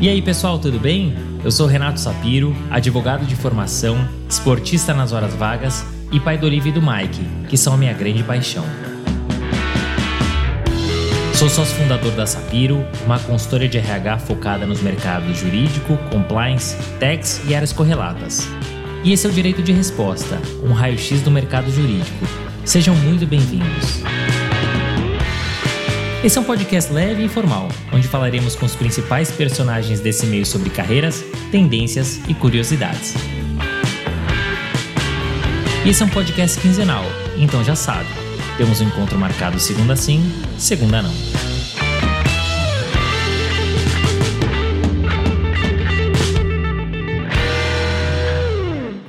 E aí, pessoal, tudo bem? Eu sou Renato Sapiro, advogado de formação, esportista nas horas vagas e pai do Olivia e do Mike, que são a minha grande paixão. Sou sócio fundador da Sapiro, uma consultoria de RH focada nos mercados jurídico, compliance, tax e áreas correlatas. E esse é o Direito de Resposta, um raio-x do mercado jurídico. Sejam muito bem-vindos. Esse é um podcast leve e informal, onde falaremos com os principais personagens desse meio sobre carreiras, tendências e curiosidades. Esse é um podcast quinzenal, então já sabe, temos um encontro marcado segunda sim, segunda não.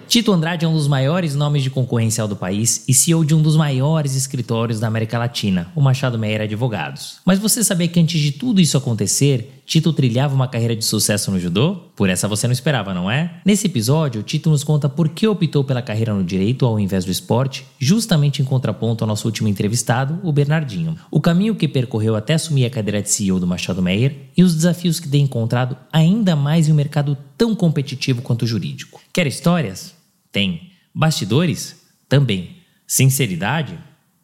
Tito Andrade é um dos maiores nomes de concorrencial do país e CEO de um dos maiores escritórios da América Latina, o Machado Meyer Advogados. Mas você sabia que antes de tudo isso acontecer, Tito trilhava uma carreira de sucesso no judô? Por essa você não esperava, não é? Nesse episódio, Tito nos conta por que optou pela carreira no direito ao invés do esporte, justamente em contraponto ao nosso último entrevistado, o Bernardinho. O caminho que percorreu até assumir a cadeira de CEO do Machado Meyer e os desafios que tem encontrado ainda mais em um mercado tão competitivo quanto o jurídico. Quer histórias? Tem. Bastidores? Também. Sinceridade?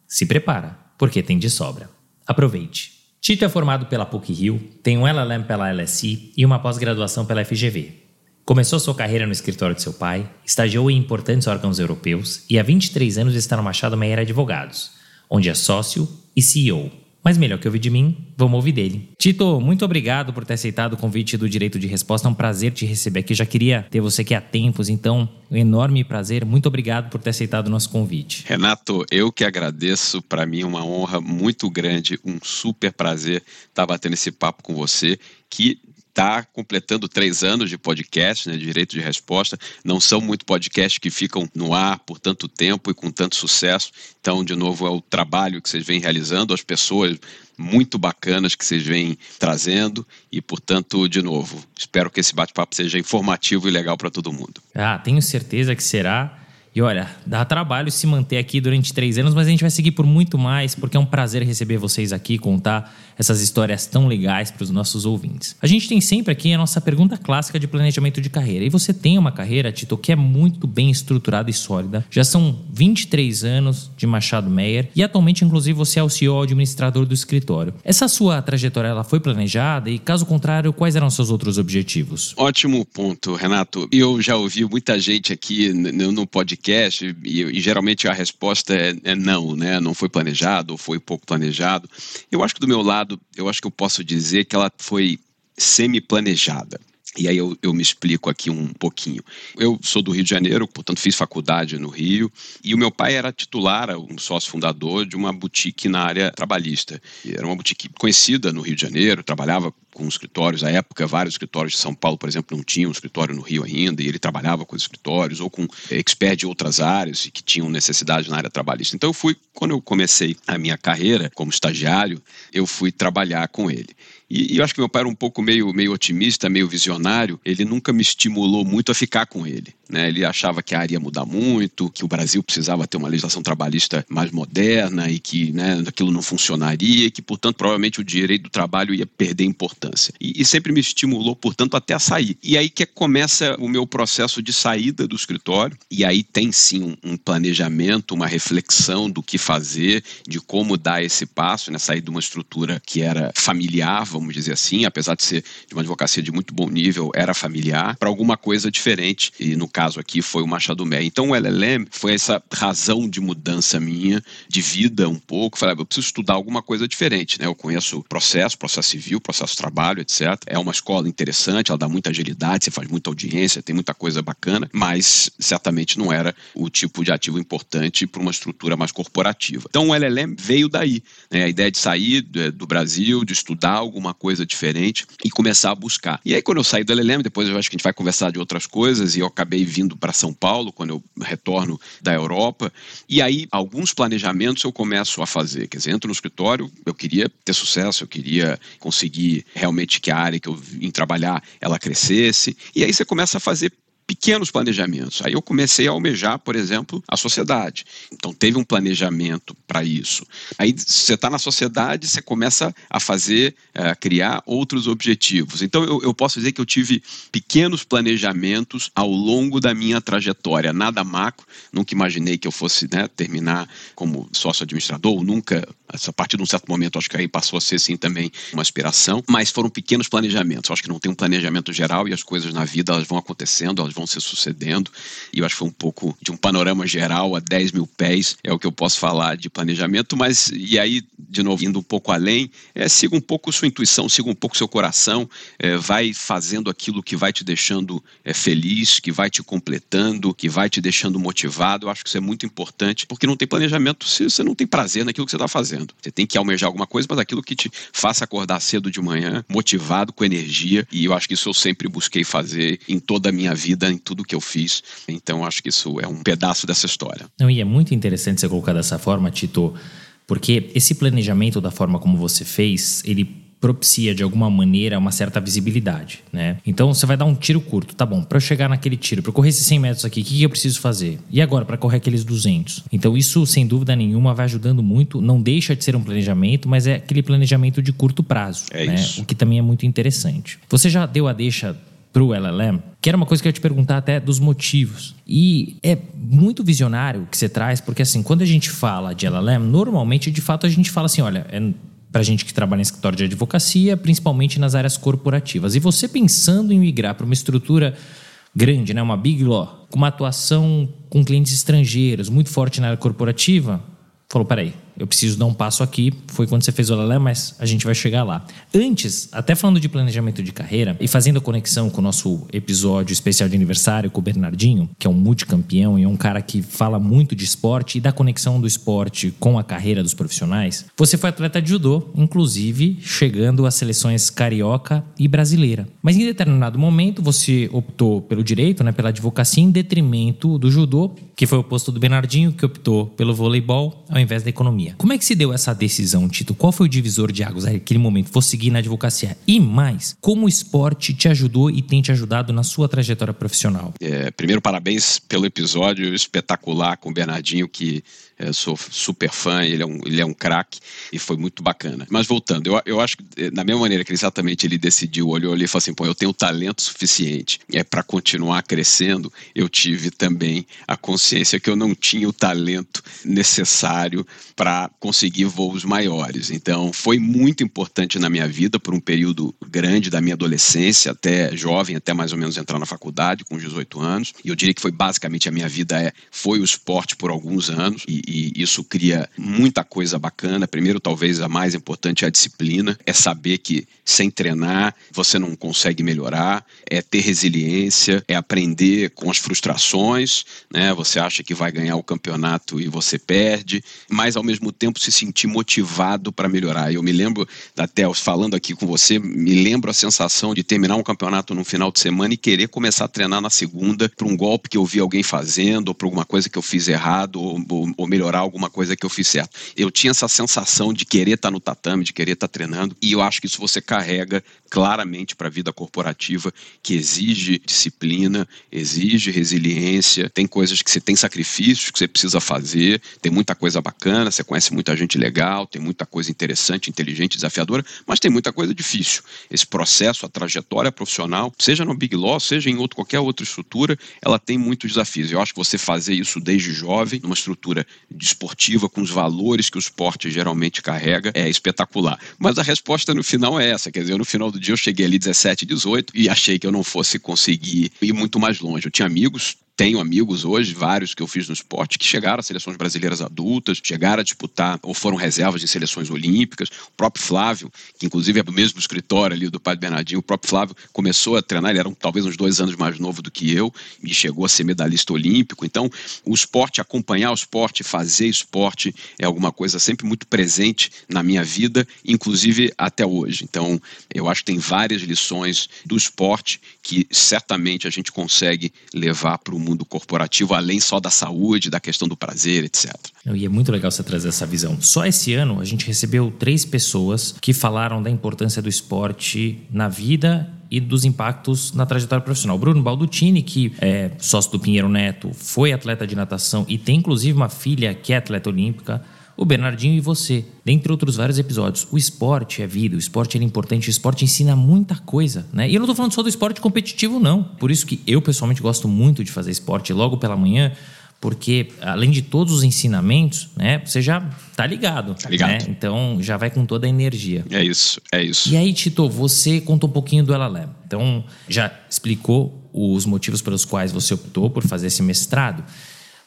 Se prepara, porque tem de sobra. Aproveite. Tito é formado pela PUC-Rio, tem um LLM pela LSI e uma pós-graduação pela FGV. Começou sua carreira no escritório de seu pai, estagiou em importantes órgãos europeus e há 23 anos está no Machado Meyer Advogados, onde é sócio e CEO. Mas melhor que ouvir de mim, vamos ouvir dele. Tito, muito obrigado por ter aceitado o convite do Direito de Resposta. É um prazer te receber aqui. Já queria ter você aqui há tempos, então, um enorme prazer. Muito obrigado por ter aceitado o nosso convite. Renato, eu que agradeço. Para mim, é uma honra muito grande, um super prazer estar batendo esse papo com você, que está completando três anos de podcast, né, direito de resposta. Não são muito podcasts que ficam no ar por tanto tempo e com tanto sucesso. Então, de novo, é o trabalho que vocês vêm realizando, as pessoas muito bacanas que vocês vêm trazendo e, portanto, de novo, espero que esse bate-papo seja informativo e legal para todo mundo. Ah, tenho certeza que será. E olha, dá trabalho se manter aqui durante três anos, mas a gente vai seguir por muito mais, porque é um prazer receber vocês aqui, contar essas histórias tão legais para os nossos ouvintes. A gente tem sempre aqui a nossa pergunta clássica de planejamento de carreira. E você tem uma carreira, Tito, que é muito bem estruturada e sólida. Já são 23 anos de Machado Meyer e atualmente, inclusive, você é o CEO administrador do escritório. Essa sua trajetória ela foi planejada e, caso contrário, quais eram seus outros objetivos? Ótimo ponto, Renato. Eu já ouvi muita gente aqui no podcast podcast e, e geralmente a resposta é, é, não, né? Não foi planejado ou foi pouco planejado. Eu acho que do meu lado, eu acho que eu posso dizer que ela foi semi-planejada. E aí eu, eu, me explico aqui um pouquinho. Eu sou do Rio de Janeiro, portanto fiz faculdade no Rio, e o meu pai era titular, um sócio fundador de uma boutique na área trabalhista. Era uma boutique conhecida no Rio de Janeiro, trabalhava com escritórios, à época vários escritórios de São Paulo, por exemplo, não tinham um escritório no Rio ainda, e ele trabalhava com os escritórios, ou com experts de outras áreas que tinham necessidade na área trabalhista. Então eu fui, quando eu comecei a minha carreira como estagiário, eu fui trabalhar com ele. E, e, eu acho que meu pai era um pouco meio, meio otimista, meio visionário. Ele nunca me estimulou muito a ficar com ele. Né? Ele achava que a área ia mudar muito, que o Brasil precisava ter uma legislação trabalhista mais moderna e que né, aquilo não funcionaria, e que, portanto, provavelmente o direito do trabalho ia perder importância. E, e sempre me estimulou, portanto, até a sair. E aí que começa o meu processo de saída do escritório. E aí tem sim um, um planejamento, uma reflexão do que fazer, de como dar esse passo, né? sair de uma estrutura que era familiar, vamos dizer assim, apesar de ser de uma advocacia de muito bom nível, era familiar, para alguma coisa diferente, e no caso aqui foi o Machado Meia. Então o LLM foi essa razão de mudança minha, de vida um pouco, falei, ah, eu preciso estudar alguma coisa diferente, né? Eu conheço processo, processo civil, processo trabalho, etc. É uma escola interessante, ela dá muita agilidade, você faz muita audiência, tem muita coisa bacana, mas certamente não era o tipo de ativo importante para uma estrutura mais corporativa. Então o LLM veio daí, né? A ideia de sair do Brasil, de estudar alguma uma coisa diferente e começar a buscar. E aí, quando eu saí do LLM, depois eu acho que a gente vai conversar de outras coisas, e eu acabei vindo para São Paulo, quando eu retorno da Europa. E aí, alguns planejamentos eu começo a fazer. Quer dizer, entro no escritório, eu queria ter sucesso, eu queria conseguir realmente que a área que eu vim trabalhar ela crescesse. E aí você começa a fazer pequenos planejamentos. Aí eu comecei a almejar, por exemplo, a sociedade. Então teve um planejamento para isso. Aí você está na sociedade, você começa a fazer, a eh, criar outros objetivos. Então eu, eu posso dizer que eu tive pequenos planejamentos ao longo da minha trajetória. Nada macro, nunca imaginei que eu fosse né, terminar como sócio administrador, nunca, a partir de um certo momento, acho que aí passou a ser sim também uma aspiração, mas foram pequenos planejamentos. Eu acho que não tem um planejamento geral e as coisas na vida elas vão acontecendo, elas vão se sucedendo. E eu acho que foi um pouco de um panorama geral a 10 mil pés, é o que eu posso falar de planejamento, mas e aí, de novo, indo um pouco além, é, siga um pouco sua intuição, siga um pouco seu coração, é, vai fazendo aquilo que vai te deixando é, feliz, que vai te completando, que vai te deixando motivado. Eu acho que isso é muito importante, porque não tem planejamento se você não tem prazer naquilo que você está fazendo. Você tem que almejar alguma coisa, mas aquilo que te faça acordar cedo de manhã, motivado, com energia, e eu acho que isso eu sempre busquei fazer em toda a minha vida, em tudo que eu fiz. Então, acho que isso é um pedaço dessa história. Não, e é muito interessante você colocar dessa forma, Tito, porque esse planejamento da forma como você fez, ele propicia de alguma maneira uma certa visibilidade, né? Então você vai dar um tiro curto, tá bom? Para eu chegar naquele tiro, para correr esses 100 metros aqui, o que, que eu preciso fazer? E agora para correr aqueles 200? Então isso sem dúvida nenhuma vai ajudando muito. Não deixa de ser um planejamento, mas é aquele planejamento de curto prazo, é né? Isso. O que também é muito interessante. Você já deu a deixa para o LLM, que era uma coisa que eu ia te perguntar até dos motivos. E é muito visionário que você traz, porque assim, quando a gente fala de LLM, normalmente de fato a gente fala assim, olha, é para gente que trabalha em escritório de advocacia, principalmente nas áreas corporativas. E você pensando em migrar para uma estrutura grande, né, uma big law, com uma atuação com clientes estrangeiros, muito forte na área corporativa, falou, peraí, eu preciso dar um passo aqui. Foi quando você fez o Lelé, mas a gente vai chegar lá. Antes, até falando de planejamento de carreira e fazendo a conexão com o nosso episódio especial de aniversário com o Bernardinho, que é um multicampeão e é um cara que fala muito de esporte e da conexão do esporte com a carreira dos profissionais, você foi atleta de judô, inclusive chegando às seleções carioca e brasileira. Mas em determinado momento você optou pelo direito, né, pela advocacia, em detrimento do judô, que foi o posto do Bernardinho, que optou pelo voleibol ao invés da economia. Como é que se deu essa decisão, Tito? Qual foi o divisor de águas naquele momento? Vou seguir na advocacia. E mais, como o esporte te ajudou e tem te ajudado na sua trajetória profissional? É, primeiro, parabéns pelo episódio espetacular com o Bernardinho, que sou super fã, ele é um, ele é um craque e foi muito bacana. Mas voltando, eu, eu acho que eh, da mesma maneira que exatamente ele decidiu, olhou ali e falou assim: pô, eu tenho talento suficiente é para continuar crescendo, eu tive também a consciência que eu não tinha o talento necessário para conseguir voos maiores. Então, foi muito importante na minha vida por um período grande da minha adolescência, até jovem, até mais ou menos entrar na faculdade com 18 anos. E eu diria que foi basicamente a minha vida é foi o esporte por alguns anos e, e isso cria muita coisa bacana. Primeiro, talvez a mais importante é a disciplina, é saber que sem treinar você não consegue melhorar, é ter resiliência, é aprender com as frustrações, né? Você acha que vai ganhar o campeonato e você perde, mas ao mesmo tempo se sentir motivado para melhorar. Eu me lembro, até falando aqui com você, me lembro a sensação de terminar um campeonato no final de semana e querer começar a treinar na segunda para um golpe que eu vi alguém fazendo, ou para alguma coisa que eu fiz errado, ou, ou, ou melhorar alguma coisa que eu fiz certo. Eu tinha essa sensação de querer estar tá no tatame, de querer estar tá treinando, e eu acho que isso você carrega claramente para a vida corporativa, que exige disciplina, exige resiliência, tem coisas que você tem sacrifícios que você precisa fazer, tem muita coisa bacana, você conhece muita gente legal, tem muita coisa interessante, inteligente, desafiadora, mas tem muita coisa difícil. Esse processo, a trajetória profissional, seja no Big Law, seja em outro, qualquer outra estrutura, ela tem muitos desafios. Eu acho que você fazer isso desde jovem, numa estrutura desportiva, com os valores que o esporte geralmente carrega, é espetacular. Mas a resposta no final é essa, quer dizer, no final do dia eu cheguei ali 17, 18 e achei que eu não fosse conseguir ir muito mais longe. Eu tinha amigos tenho amigos hoje, vários que eu fiz no esporte, que chegaram às seleções brasileiras adultas, chegaram a disputar ou foram reservas em seleções olímpicas. O próprio Flávio, que inclusive é do mesmo escritório ali do Padre Bernardinho, o próprio Flávio começou a treinar, ele era um, talvez uns dois anos mais novo do que eu, e chegou a ser medalhista olímpico. Então, o esporte, acompanhar o esporte, fazer esporte é alguma coisa sempre muito presente na minha vida, inclusive até hoje. Então, eu acho que tem várias lições do esporte que certamente a gente consegue levar para o mundo corporativo, além só da saúde, da questão do prazer, etc. E é muito legal você trazer essa visão. Só esse ano a gente recebeu três pessoas que falaram da importância do esporte na vida e dos impactos na trajetória profissional. Bruno Baldutini, que é sócio do Pinheiro Neto, foi atleta de natação e tem inclusive uma filha que é atleta olímpica o Bernardinho e você, dentre outros vários episódios. O esporte é vida, o esporte é importante, o esporte ensina muita coisa, né? E eu não estou falando só do esporte competitivo, não. Por isso que eu pessoalmente gosto muito de fazer esporte logo pela manhã, porque além de todos os ensinamentos, né, você já tá ligado. Tá ligado. Né? Então já vai com toda a energia. É isso, é isso. E aí, Tito, você contou um pouquinho do LLM. Então já explicou os motivos pelos quais você optou por fazer esse mestrado.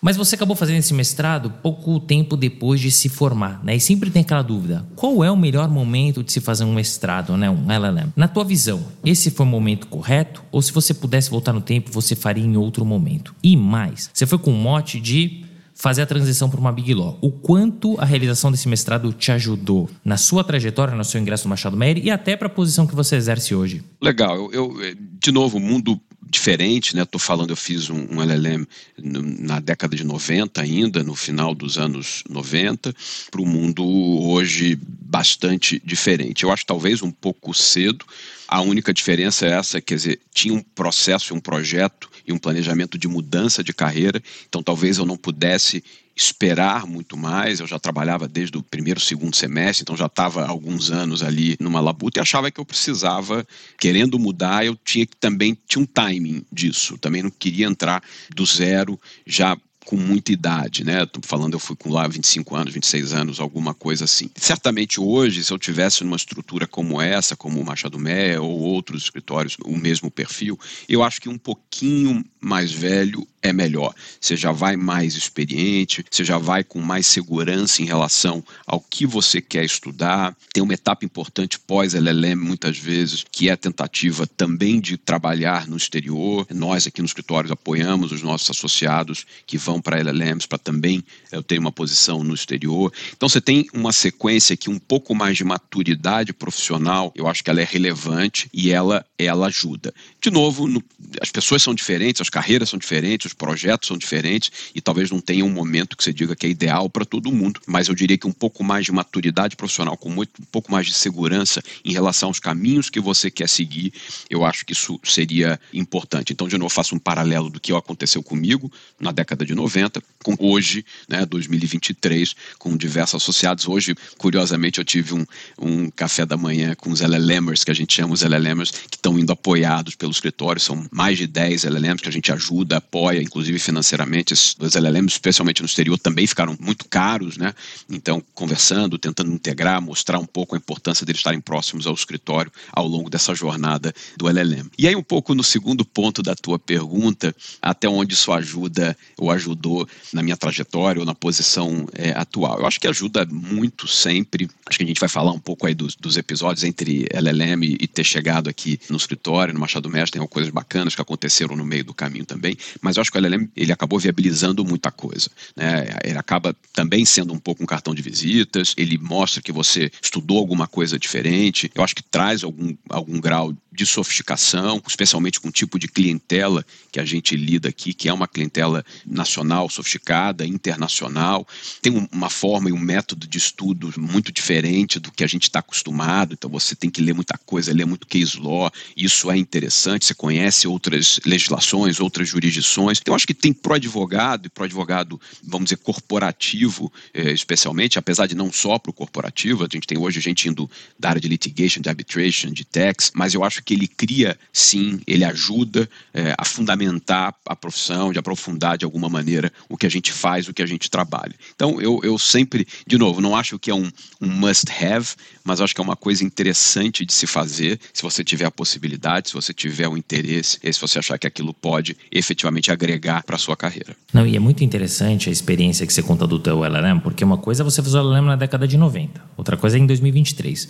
Mas você acabou fazendo esse mestrado pouco tempo depois de se formar, né? E sempre tem aquela dúvida: qual é o melhor momento de se fazer um mestrado, né? Um LLM? Na tua visão, esse foi o momento correto? Ou se você pudesse voltar no tempo, você faria em outro momento? E mais, você foi com o mote de fazer a transição para uma Big Law. O quanto a realização desse mestrado te ajudou na sua trajetória, no seu ingresso no Machado Meire e até para a posição que você exerce hoje? Legal. Eu, eu de novo, o mundo diferente, né? Estou falando, eu fiz um, um LLM na década de 90 ainda, no final dos anos 90, para o mundo hoje bastante diferente. Eu acho talvez um pouco cedo. A única diferença é essa, quer dizer, tinha um processo, um projeto e um planejamento de mudança de carreira, então talvez eu não pudesse esperar muito mais. Eu já trabalhava desde o primeiro, segundo semestre, então já estava alguns anos ali numa labuta e achava que eu precisava, querendo mudar, eu tinha que também tinha um timing disso. Também não queria entrar do zero já com muita idade, né? Tô falando, eu fui com lá 25 anos, 26 anos, alguma coisa assim. Certamente hoje, se eu tivesse numa estrutura como essa, como o Machado Mé ou outros escritórios, o mesmo perfil, eu acho que um pouquinho mais velho é melhor. Você já vai mais experiente, você já vai com mais segurança em relação ao que você quer estudar. Tem uma etapa importante pós-LLM, muitas vezes, que é a tentativa também de trabalhar no exterior. Nós aqui no escritório apoiamos os nossos associados que vão para LLMs para também eu ter uma posição no exterior. Então você tem uma sequência que um pouco mais de maturidade profissional, eu acho que ela é relevante e ela ela ajuda. De novo, no, as pessoas são diferentes, as carreiras são diferentes, os projetos são diferentes e talvez não tenha um momento que você diga que é ideal para todo mundo, mas eu diria que um pouco mais de maturidade profissional, com muito, um pouco mais de segurança em relação aos caminhos que você quer seguir, eu acho que isso seria importante. Então, de novo, faço um paralelo do que aconteceu comigo na década de 90 com hoje, né, 2023, com diversos associados. Hoje, curiosamente, eu tive um, um café da manhã com os LLMers, que a gente chama os LLMers, que estão indo apoiados pelo escritório, são mais de 10 LLMs que a gente ajuda, apoia, inclusive financeiramente. Os LLMs, especialmente no exterior, também ficaram muito caros, né? Então, conversando, tentando integrar, mostrar um pouco a importância deles estarem próximos ao escritório ao longo dessa jornada do LLM. E aí, um pouco no segundo ponto da tua pergunta, até onde isso ajuda ou ajudou na minha trajetória ou na posição é, atual. Eu acho que ajuda muito sempre. Acho que a gente vai falar um pouco aí dos, dos episódios entre LLM e ter chegado aqui no escritório, no Machado Mestre, tem coisas bacanas que aconteceram no meio do caminho também, mas eu acho o LLM ele acabou viabilizando muita coisa. Né? Ele acaba também sendo um pouco um cartão de visitas, ele mostra que você estudou alguma coisa diferente, eu acho que traz algum, algum grau de sofisticação, especialmente com o tipo de clientela que a gente lida aqui, que é uma clientela nacional, sofisticada, internacional, tem uma forma e um método de estudo muito diferente do que a gente está acostumado, então você tem que ler muita coisa, ler muito case law, isso é interessante, você conhece outras legislações, outras jurisdições. Eu acho que tem pro advogado e pro advogado, vamos dizer, corporativo, eh, especialmente, apesar de não só pro corporativo, a gente tem hoje gente indo da área de litigation, de arbitration, de tax, mas eu acho que ele cria, sim, ele ajuda eh, a fundamentar a profissão, de aprofundar de alguma maneira o que a gente faz, o que a gente trabalha. Então, eu, eu sempre, de novo, não acho que é um, um must-have, mas acho que é uma coisa interessante de se fazer, se você tiver a possibilidade, se você tiver o interesse, e se você achar que aquilo pode efetivamente agregar para a sua carreira. Não, e é muito interessante a experiência que você conta do teu LLM, porque uma coisa é você fazer o LLM na década de 90, outra coisa é em 2023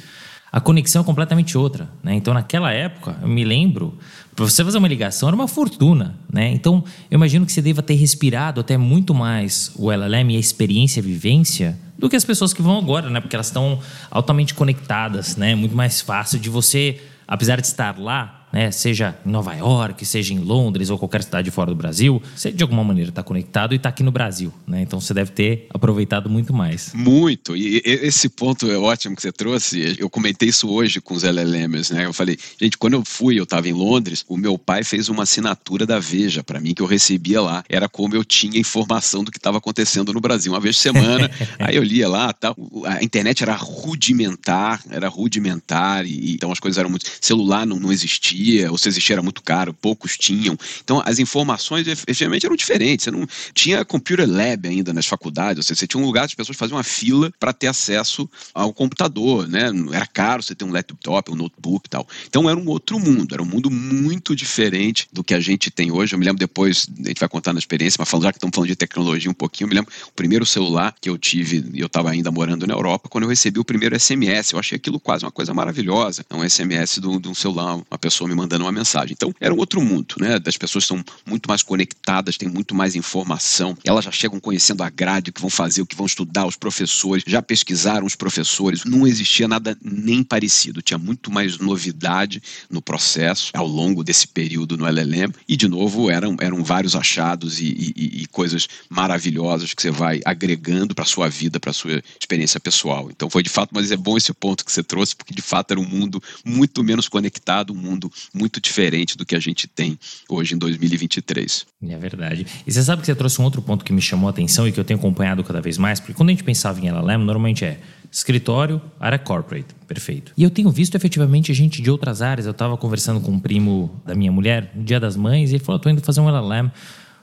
a conexão é completamente outra. Né? Então, naquela época, eu me lembro, para você fazer uma ligação era uma fortuna. Né? Então, eu imagino que você deva ter respirado até muito mais o LLM e a experiência, a vivência, do que as pessoas que vão agora, né? porque elas estão altamente conectadas. Né? Muito mais fácil de você, apesar de estar lá, né, seja em Nova York, seja em Londres ou qualquer cidade fora do Brasil, você de alguma maneira está conectado e está aqui no Brasil, né? Então você deve ter aproveitado muito mais. Muito. E esse ponto é ótimo que você trouxe. Eu comentei isso hoje com os LLMs, né? Eu falei, gente, quando eu fui, eu estava em Londres, o meu pai fez uma assinatura da Veja para mim que eu recebia lá. Era como eu tinha informação do que estava acontecendo no Brasil, uma vez por semana. aí eu lia lá, tal. A internet era rudimentar, era rudimentar e então as coisas eram muito celular não, não existia, ou se existia era muito caro, poucos tinham. Então as informações efetivamente eram diferentes. Você não tinha computer lab ainda nas faculdades, ou seja, você tinha um lugar que as pessoas faziam uma fila para ter acesso ao computador, né? Era caro você ter um laptop, um notebook e tal. Então era um outro mundo, era um mundo muito diferente do que a gente tem hoje. Eu me lembro depois, a gente vai contar na experiência, mas já que estamos falando de tecnologia um pouquinho, eu me lembro o primeiro celular que eu tive, eu estava ainda morando na Europa, quando eu recebi o primeiro SMS. Eu achei aquilo quase uma coisa maravilhosa. Um SMS de um celular, uma pessoa me mandando uma mensagem. Então, era um outro mundo, né? As pessoas estão muito mais conectadas, têm muito mais informação. Elas já chegam conhecendo a grade, o que vão fazer, o que vão estudar, os professores, já pesquisaram os professores. Não existia nada nem parecido. Tinha muito mais novidade no processo ao longo desse período no LLM. E, de novo, eram, eram vários achados e, e, e coisas maravilhosas que você vai agregando para sua vida, para sua experiência pessoal. Então, foi de fato, mas é bom esse ponto que você trouxe, porque de fato era um mundo muito menos conectado, um mundo muito diferente do que a gente tem hoje em 2023. É verdade. E você sabe que você trouxe um outro ponto que me chamou a atenção e que eu tenho acompanhado cada vez mais, porque quando a gente pensava em LLM, normalmente é escritório, área corporate, perfeito. E eu tenho visto efetivamente gente de outras áreas. Eu estava conversando com um primo da minha mulher no Dia das Mães e ele falou: "Tô indo fazer um LLM".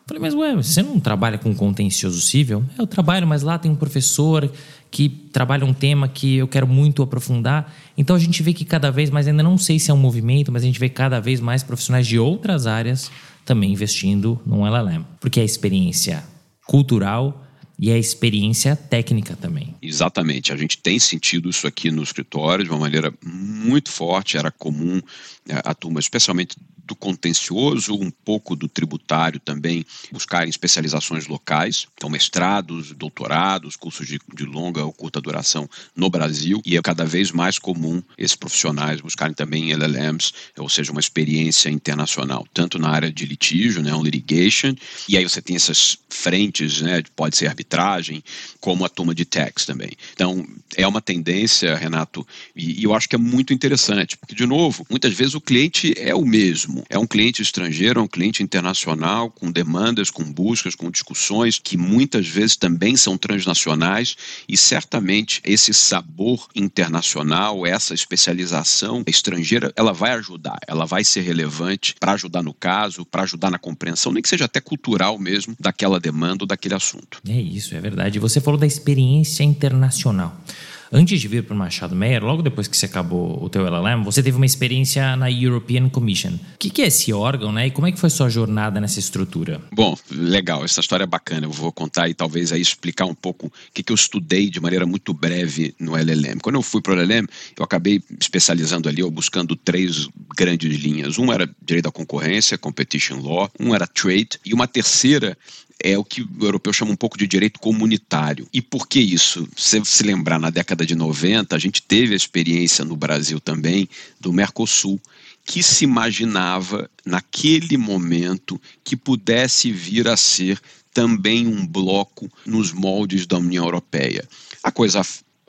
Falei, mas ué, você não trabalha com contencioso civil? Eu trabalho, mas lá tem um professor que trabalha um tema que eu quero muito aprofundar. Então a gente vê que cada vez mais, ainda não sei se é um movimento, mas a gente vê cada vez mais profissionais de outras áreas também investindo num LLM. Porque a experiência cultural e a experiência técnica também. Exatamente. A gente tem sentido isso aqui no escritório de uma maneira muito forte. Era comum a, a turma, especialmente do contencioso, um pouco do tributário também, buscarem especializações locais, então mestrados, doutorados, cursos de, de longa ou curta duração no Brasil, e é cada vez mais comum esses profissionais buscarem também LLMs, ou seja, uma experiência internacional, tanto na área de litígio, né, um litigation, e aí você tem essas frentes, né, pode ser arbitragem, como a turma de tax também. Então, é uma tendência, Renato, e, e eu acho que é muito interessante, porque, de novo, muitas vezes o cliente é o mesmo. É um cliente estrangeiro, é um cliente internacional, com demandas, com buscas, com discussões que muitas vezes também são transnacionais e certamente esse sabor internacional, essa especialização estrangeira, ela vai ajudar, ela vai ser relevante para ajudar no caso, para ajudar na compreensão, nem que seja até cultural mesmo, daquela demanda ou daquele assunto. É isso, é verdade. Você falou da experiência internacional. Antes de vir para o Machado Meyer, logo depois que você acabou o teu LLM, você teve uma experiência na European Commission. O que, é esse órgão, né? E como é que foi sua jornada nessa estrutura? Bom, legal, essa história é bacana. Eu vou contar e talvez aí explicar um pouco o que, que eu estudei de maneira muito breve no LLM. Quando eu fui para o LLM, eu acabei especializando ali, ou buscando três grandes linhas. Um era direito da concorrência, competition law, um era trade, e uma terceira é o que o europeu chama um pouco de direito comunitário. E por que isso? Se se lembrar, na década de 90, a gente teve a experiência no Brasil também do Mercosul, que se imaginava naquele momento que pudesse vir a ser também um bloco nos moldes da União Europeia. A coisa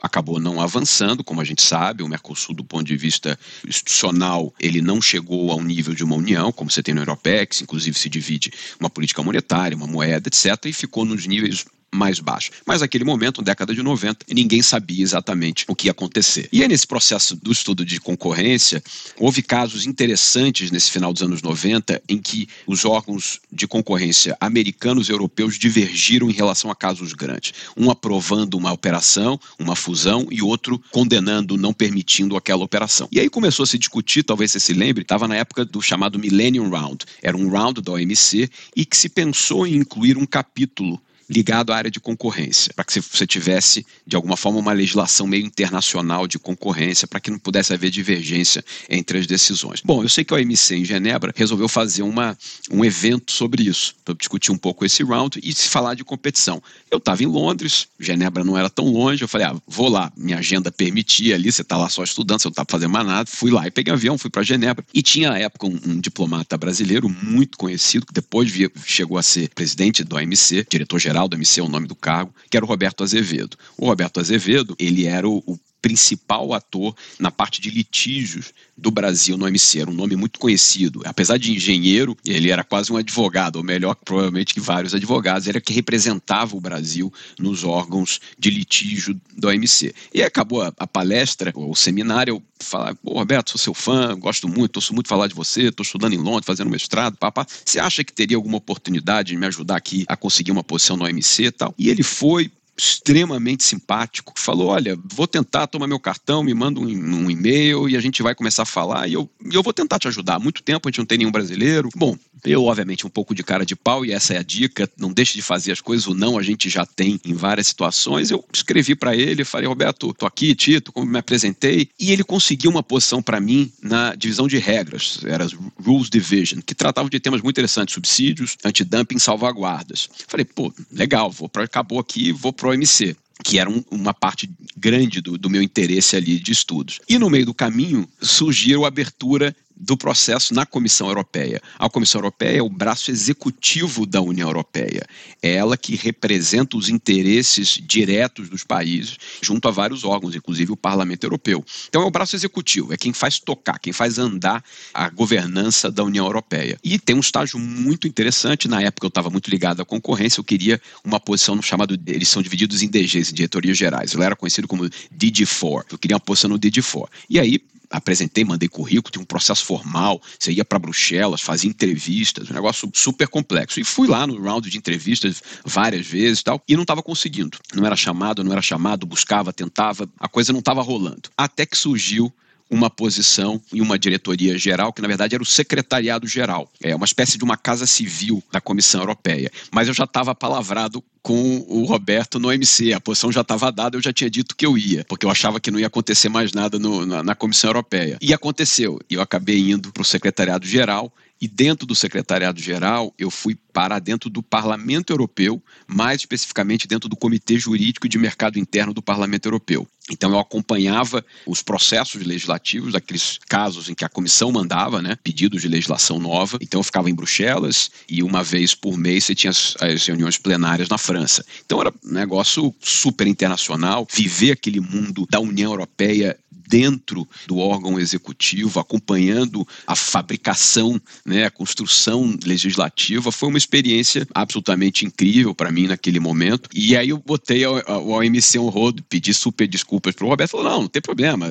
acabou não avançando, como a gente sabe, o Mercosul do ponto de vista institucional, ele não chegou ao nível de uma união, como você tem no Europex, inclusive se divide uma política monetária, uma moeda, etc, e ficou nos níveis mais baixo. Mas naquele momento, década de 90, ninguém sabia exatamente o que ia acontecer. E aí, nesse processo do estudo de concorrência, houve casos interessantes nesse final dos anos 90 em que os órgãos de concorrência americanos e europeus divergiram em relação a casos grandes. Um aprovando uma operação, uma fusão, e outro condenando, não permitindo aquela operação. E aí começou a se discutir, talvez você se lembre, estava na época do chamado Millennium Round. Era um round da OMC e que se pensou em incluir um capítulo ligado à área de concorrência, para que você tivesse, de alguma forma, uma legislação meio internacional de concorrência, para que não pudesse haver divergência entre as decisões. Bom, eu sei que a OMC em Genebra resolveu fazer uma, um evento sobre isso, para discutir um pouco esse round e se falar de competição. Eu estava em Londres, Genebra não era tão longe, eu falei, ah, vou lá, minha agenda permitia ali, você está lá só estudando, você não está fazendo mais nada, fui lá e peguei um avião, fui para Genebra. E tinha, na época, um, um diplomata brasileiro muito conhecido, que depois via, chegou a ser presidente do OMC, diretor-geral do OMC, é o nome do cargo, que era o Roberto Azevedo. O Roberto Azevedo, ele era o, o principal ator na parte de litígios do Brasil no OMC. Era um nome muito conhecido. Apesar de engenheiro, ele era quase um advogado, ou melhor, provavelmente que vários advogados. Ele era que representava o Brasil nos órgãos de litígio do OMC. E acabou a, a palestra, o seminário, eu falar, pô, Roberto, sou seu fã, gosto muito, ouço muito falar de você, estou estudando em Londres, fazendo mestrado, papá. Você acha que teria alguma oportunidade de me ajudar aqui a conseguir uma posição no OMC e tal? E ele foi, extremamente simpático, falou: Olha, vou tentar tomar meu cartão, me manda um, um e-mail e a gente vai começar a falar e eu, eu vou tentar te ajudar. Há muito tempo a gente não tem nenhum brasileiro. Bom, eu, obviamente, um pouco de cara de pau, e essa é a dica: não deixe de fazer as coisas, o não a gente já tem em várias situações. Eu escrevi para ele, falei: Roberto, tô aqui, Tito, como me apresentei, e ele conseguiu uma posição para mim na divisão de regras, era Rules Division, que tratava de temas muito interessantes: subsídios, antidumping, salvaguardas. Falei: pô, legal, vou para acabou aqui, vou pro OMC que era um, uma parte grande do, do, meu interesse ali de estudos. E no meio do caminho surgiu a abertura do processo na Comissão Europeia. A Comissão Europeia é o braço executivo da União Europeia. É ela que representa os interesses diretos dos países junto a vários órgãos, inclusive o Parlamento Europeu. Então é o braço executivo, é quem faz tocar, quem faz andar a governança da União Europeia. E tem um estágio muito interessante. Na época eu estava muito ligado à concorrência, eu queria uma posição no chamado. Eles são divididos em DGs, em diretorias gerais. Eu era conhecido como DG4. Eu queria uma posição no DG4. E aí apresentei, mandei currículo, tinha um processo formal, você ia para Bruxelas, fazia entrevistas, um negócio super complexo. E fui lá no round de entrevistas várias vezes e tal, e não estava conseguindo. Não era chamado, não era chamado, buscava, tentava, a coisa não estava rolando. Até que surgiu uma posição em uma diretoria geral, que na verdade era o secretariado geral. É uma espécie de uma casa civil da Comissão Europeia. Mas eu já estava palavrado com o Roberto no OMC. A posição já estava dada, eu já tinha dito que eu ia, porque eu achava que não ia acontecer mais nada no, na, na Comissão Europeia. E aconteceu. E eu acabei indo para o secretariado geral e dentro do secretariado-geral, eu fui para dentro do Parlamento Europeu, mais especificamente dentro do Comitê Jurídico de Mercado Interno do Parlamento Europeu. Então eu acompanhava os processos legislativos, aqueles casos em que a comissão mandava, né, pedidos de legislação nova. Então eu ficava em Bruxelas e uma vez por mês você tinha as, as reuniões plenárias na França. Então era um negócio super internacional, viver aquele mundo da União Europeia dentro do órgão executivo, acompanhando a fabricação, né, a construção legislativa, foi uma experiência absolutamente incrível para mim naquele momento. E aí eu botei o OMC on rodo, pedi super desculpas para o Roberto, falou, não, não tem problema,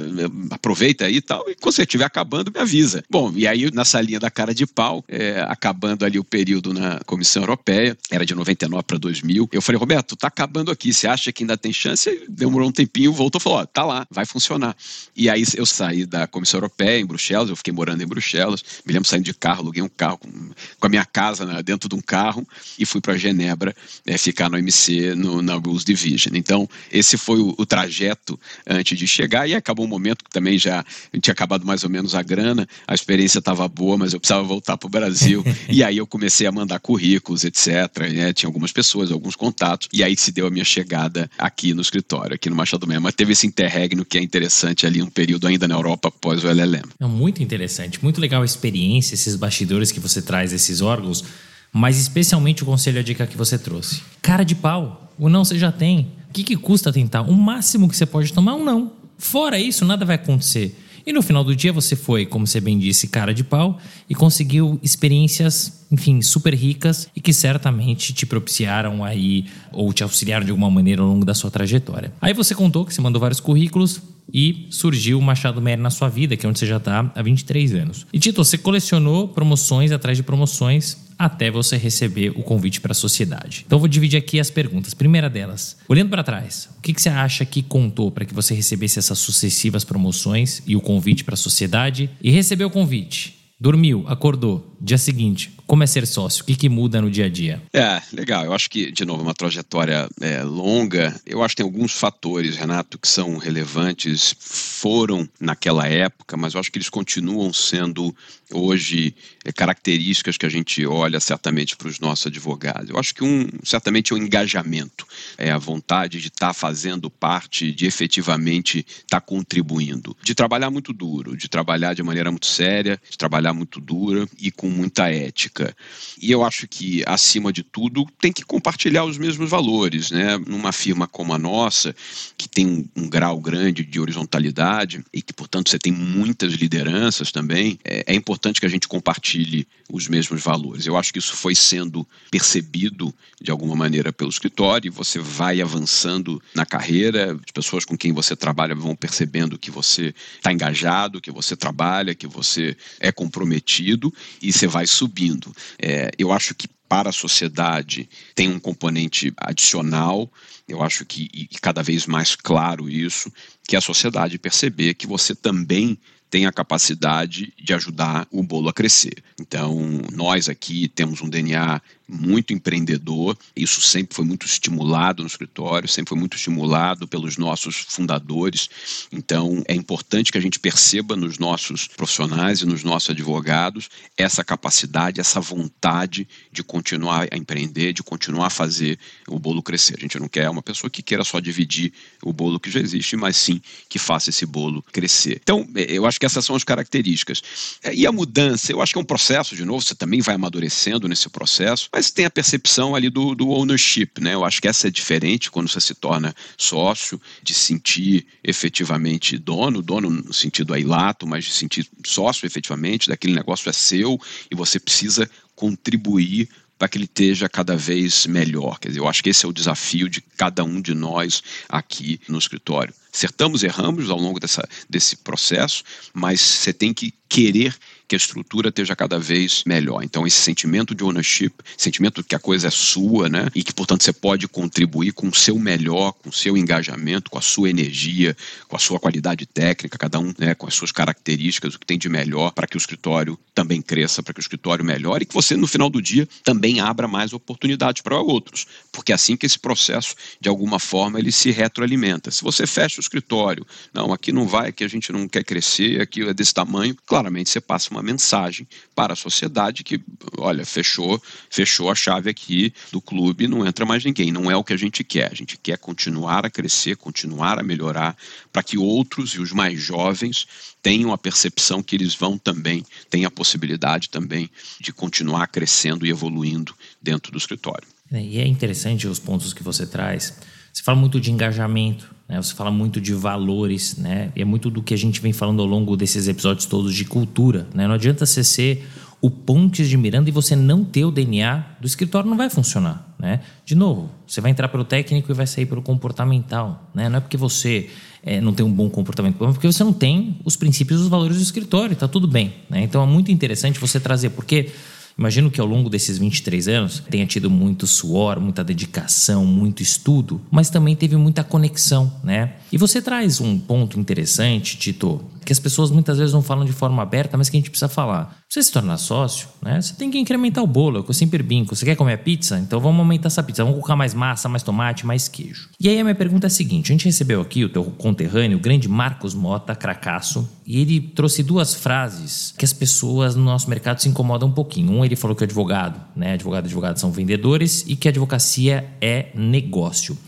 aproveita aí e tal, e quando você estiver acabando, me avisa. Bom, e aí nessa linha da cara de pau, é, acabando ali o período na Comissão Europeia, era de 99 para 2000, eu falei, Roberto, tá acabando aqui, você acha que ainda tem chance? Demorou um tempinho, voltou e falou, ó, tá lá, vai funcionar. E aí eu saí da Comissão Europeia em Bruxelas, eu fiquei morando em Bruxelas, me lembro saindo de carro, aluguei um carro com, com a minha casa né, dentro de um carro e fui para Genebra é, ficar no MC no, na Rules Division. Então, esse foi o, o, trajeto antes de chegar e acabou um momento que também já tinha acabado mais ou menos a grana, a experiência estava boa, mas eu precisava voltar para o Brasil. e aí eu comecei a mandar currículos, etc. Né, tinha algumas pessoas, alguns contatos, e aí se deu a minha chegada aqui no escritório, aqui no Machado Mesmo. Mas teve esse interregno que é interessante ali um período ainda na Europa após o LLM. É muito interessante, muito legal a experiência, esses bastidores que você traz desses órgãos, mas especialmente o conselho a dica que você trouxe. Cara de pau, o não você já tem. O que, que custa tentar? O máximo que você pode tomar é um não. Fora isso, nada vai acontecer. E no final do dia você foi, como você bem disse, cara de pau e conseguiu experiências, enfim, super ricas e que certamente te propiciaram aí ou te auxiliaram de alguma maneira ao longo da sua trajetória. Aí você contou que você mandou vários currículos, e surgiu o Machado Mery na sua vida, que é onde você já está há 23 anos. E Tito, você colecionou promoções atrás de promoções até você receber o convite para a sociedade. Então vou dividir aqui as perguntas. Primeira delas, olhando para trás, o que, que, você acha que contou para que você recebesse essas sucessivas promoções e o convite para a sociedade? E recebeu o convite, dormiu, acordou, dia seguinte, como é ser sócio? O que, que muda no dia a dia? É, legal. Eu acho que, de novo, uma trajetória é, longa. Eu acho que tem alguns fatores, Renato, que são relevantes, foram naquela época, mas eu acho que eles continuam sendo hoje é, características que a gente olha certamente para os nossos advogados. Eu acho que um, certamente é o engajamento, é a vontade de estar tá fazendo parte, de efetivamente estar tá contribuindo, de trabalhar muito duro, de trabalhar de maneira muito séria, de trabalhar muito dura e com muita ética. E eu acho que, acima de tudo, tem que compartilhar os mesmos valores, né? Numa firma como a nossa, que tem um, um grau grande de horizontalidade e que, portanto, você tem muitas lideranças também, é, é importante que a gente compartilhe os mesmos valores. Eu acho que isso foi sendo percebido de alguma maneira pelo escritório e você vai avançando na carreira, as pessoas com quem você trabalha vão percebendo que você está engajado, que você trabalha, que você é comprometido e você vai subindo. É, eu acho que para a sociedade tem um componente adicional, eu acho que e cada vez mais claro isso, que é a sociedade perceber que você também tem a capacidade de ajudar o bolo a crescer. Então, nós aqui temos um DNA muito empreendedor, isso sempre foi muito estimulado no escritório, sempre foi muito estimulado pelos nossos fundadores. Então, é importante que a gente perceba nos nossos profissionais e nos nossos advogados essa capacidade, essa vontade de continuar a empreender, de continuar a fazer o bolo crescer. A gente não quer uma pessoa que queira só dividir o bolo que já existe, mas sim que faça esse bolo crescer. Então, eu acho que essas são as características. E a mudança, eu acho que é um processo, de novo, você também vai amadurecendo nesse processo mas tem a percepção ali do, do ownership, né? Eu acho que essa é diferente quando você se torna sócio, de sentir efetivamente dono, dono no sentido aí lato, mas de sentir sócio efetivamente, daquele negócio é seu e você precisa contribuir para que ele esteja cada vez melhor. Quer dizer, eu acho que esse é o desafio de cada um de nós aqui no escritório. Acertamos, erramos ao longo dessa, desse processo, mas você tem que querer que a estrutura esteja cada vez melhor. Então, esse sentimento de ownership, sentimento que a coisa é sua, né? E que, portanto, você pode contribuir com o seu melhor, com o seu engajamento, com a sua energia, com a sua qualidade técnica, cada um né, com as suas características, o que tem de melhor para que o escritório também cresça, para que o escritório melhore e que você, no final do dia, também abra mais oportunidades para outros. Porque é assim que esse processo, de alguma forma, ele se retroalimenta. Se você fecha o escritório, não, aqui não vai, aqui a gente não quer crescer, aqui é desse tamanho, claramente você passa uma mensagem para a sociedade que, olha, fechou, fechou a chave aqui do clube, não entra mais ninguém. Não é o que a gente quer. A gente quer continuar a crescer, continuar a melhorar, para que outros e os mais jovens tenham a percepção que eles vão também, têm a possibilidade também de continuar crescendo e evoluindo dentro do escritório. E é interessante os pontos que você traz. Você fala muito de engajamento, né? Você fala muito de valores, né? E é muito do que a gente vem falando ao longo desses episódios todos de cultura, né? Não adianta você ser o Pontes de Miranda e você não ter o DNA do escritório não vai funcionar, né? De novo, você vai entrar pelo técnico e vai sair pelo comportamental, né? Não é porque você é, não tem um bom comportamento, é porque você não tem os princípios e os valores do escritório, está tudo bem, né? Então é muito interessante você trazer, porque Imagino que ao longo desses 23 anos tenha tido muito suor, muita dedicação, muito estudo, mas também teve muita conexão, né? E você traz um ponto interessante, Tito, que as pessoas muitas vezes não falam de forma aberta, mas que a gente precisa falar. Você se tornar sócio, né? Você tem que incrementar o bolo, é que eu sempre brinco. Você quer comer pizza? Então vamos aumentar essa pizza. Vamos colocar mais massa, mais tomate, mais queijo. E aí a minha pergunta é a seguinte: a gente recebeu aqui o teu conterrâneo, o grande Marcos Mota, cracaço, e ele trouxe duas frases que as pessoas no nosso mercado se incomodam um pouquinho. Um, ele falou que o advogado, né? Advogado e advogado são vendedores e que a advocacia é negócio.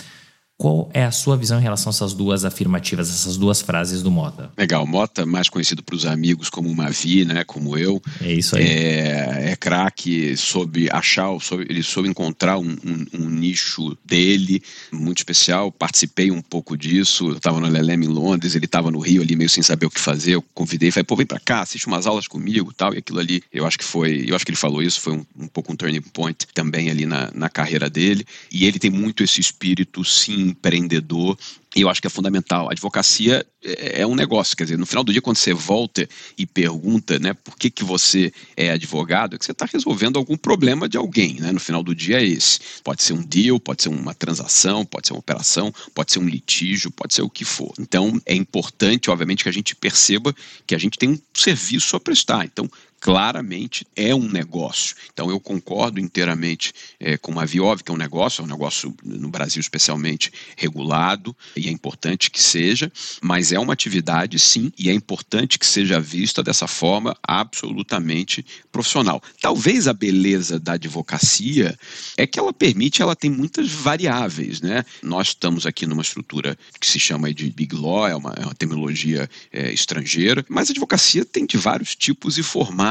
Qual é a sua visão em relação a essas duas afirmativas, essas duas frases do Mota? Legal, Mota, mais conhecido para os amigos como Mavi, né, como eu. É isso aí. É, é craque, soube achar, soube, ele soube encontrar um, um, um, nicho dele muito especial. Participei um pouco disso. Eu estava no LLM em Londres, ele estava no Rio ali meio sem saber o que fazer. Eu convidei, falei, pô, vem para cá, assiste umas aulas comigo, tal. E aquilo ali, eu acho que foi, eu acho que ele falou isso, foi um, um pouco um turning point também ali na, na carreira dele. E ele tem muito esse espírito, sim empreendedor e eu acho que é fundamental. A advocacia é, é um negócio, quer dizer, no final do dia, quando você volta e pergunta né, por que, que você é advogado, é que você está resolvendo algum problema de alguém. Né? No final do dia é esse. Pode ser um deal, pode ser uma transação, pode ser uma operação, pode ser um litígio, pode ser o que for. Então, é importante, obviamente, que a gente perceba que a gente tem um serviço a prestar. Então, claramente é um negócio. Então eu concordo inteiramente é, com a Viov, que é um negócio, é um negócio no Brasil especialmente regulado, e é importante que seja, mas é uma atividade sim, e é importante que seja vista dessa forma absolutamente profissional. Talvez a beleza da advocacia é que ela permite, ela tem muitas variáveis, né? Nós estamos aqui numa estrutura que se chama de Big Law, é uma, é uma terminologia é, estrangeira, mas a advocacia tem de vários tipos e formatos,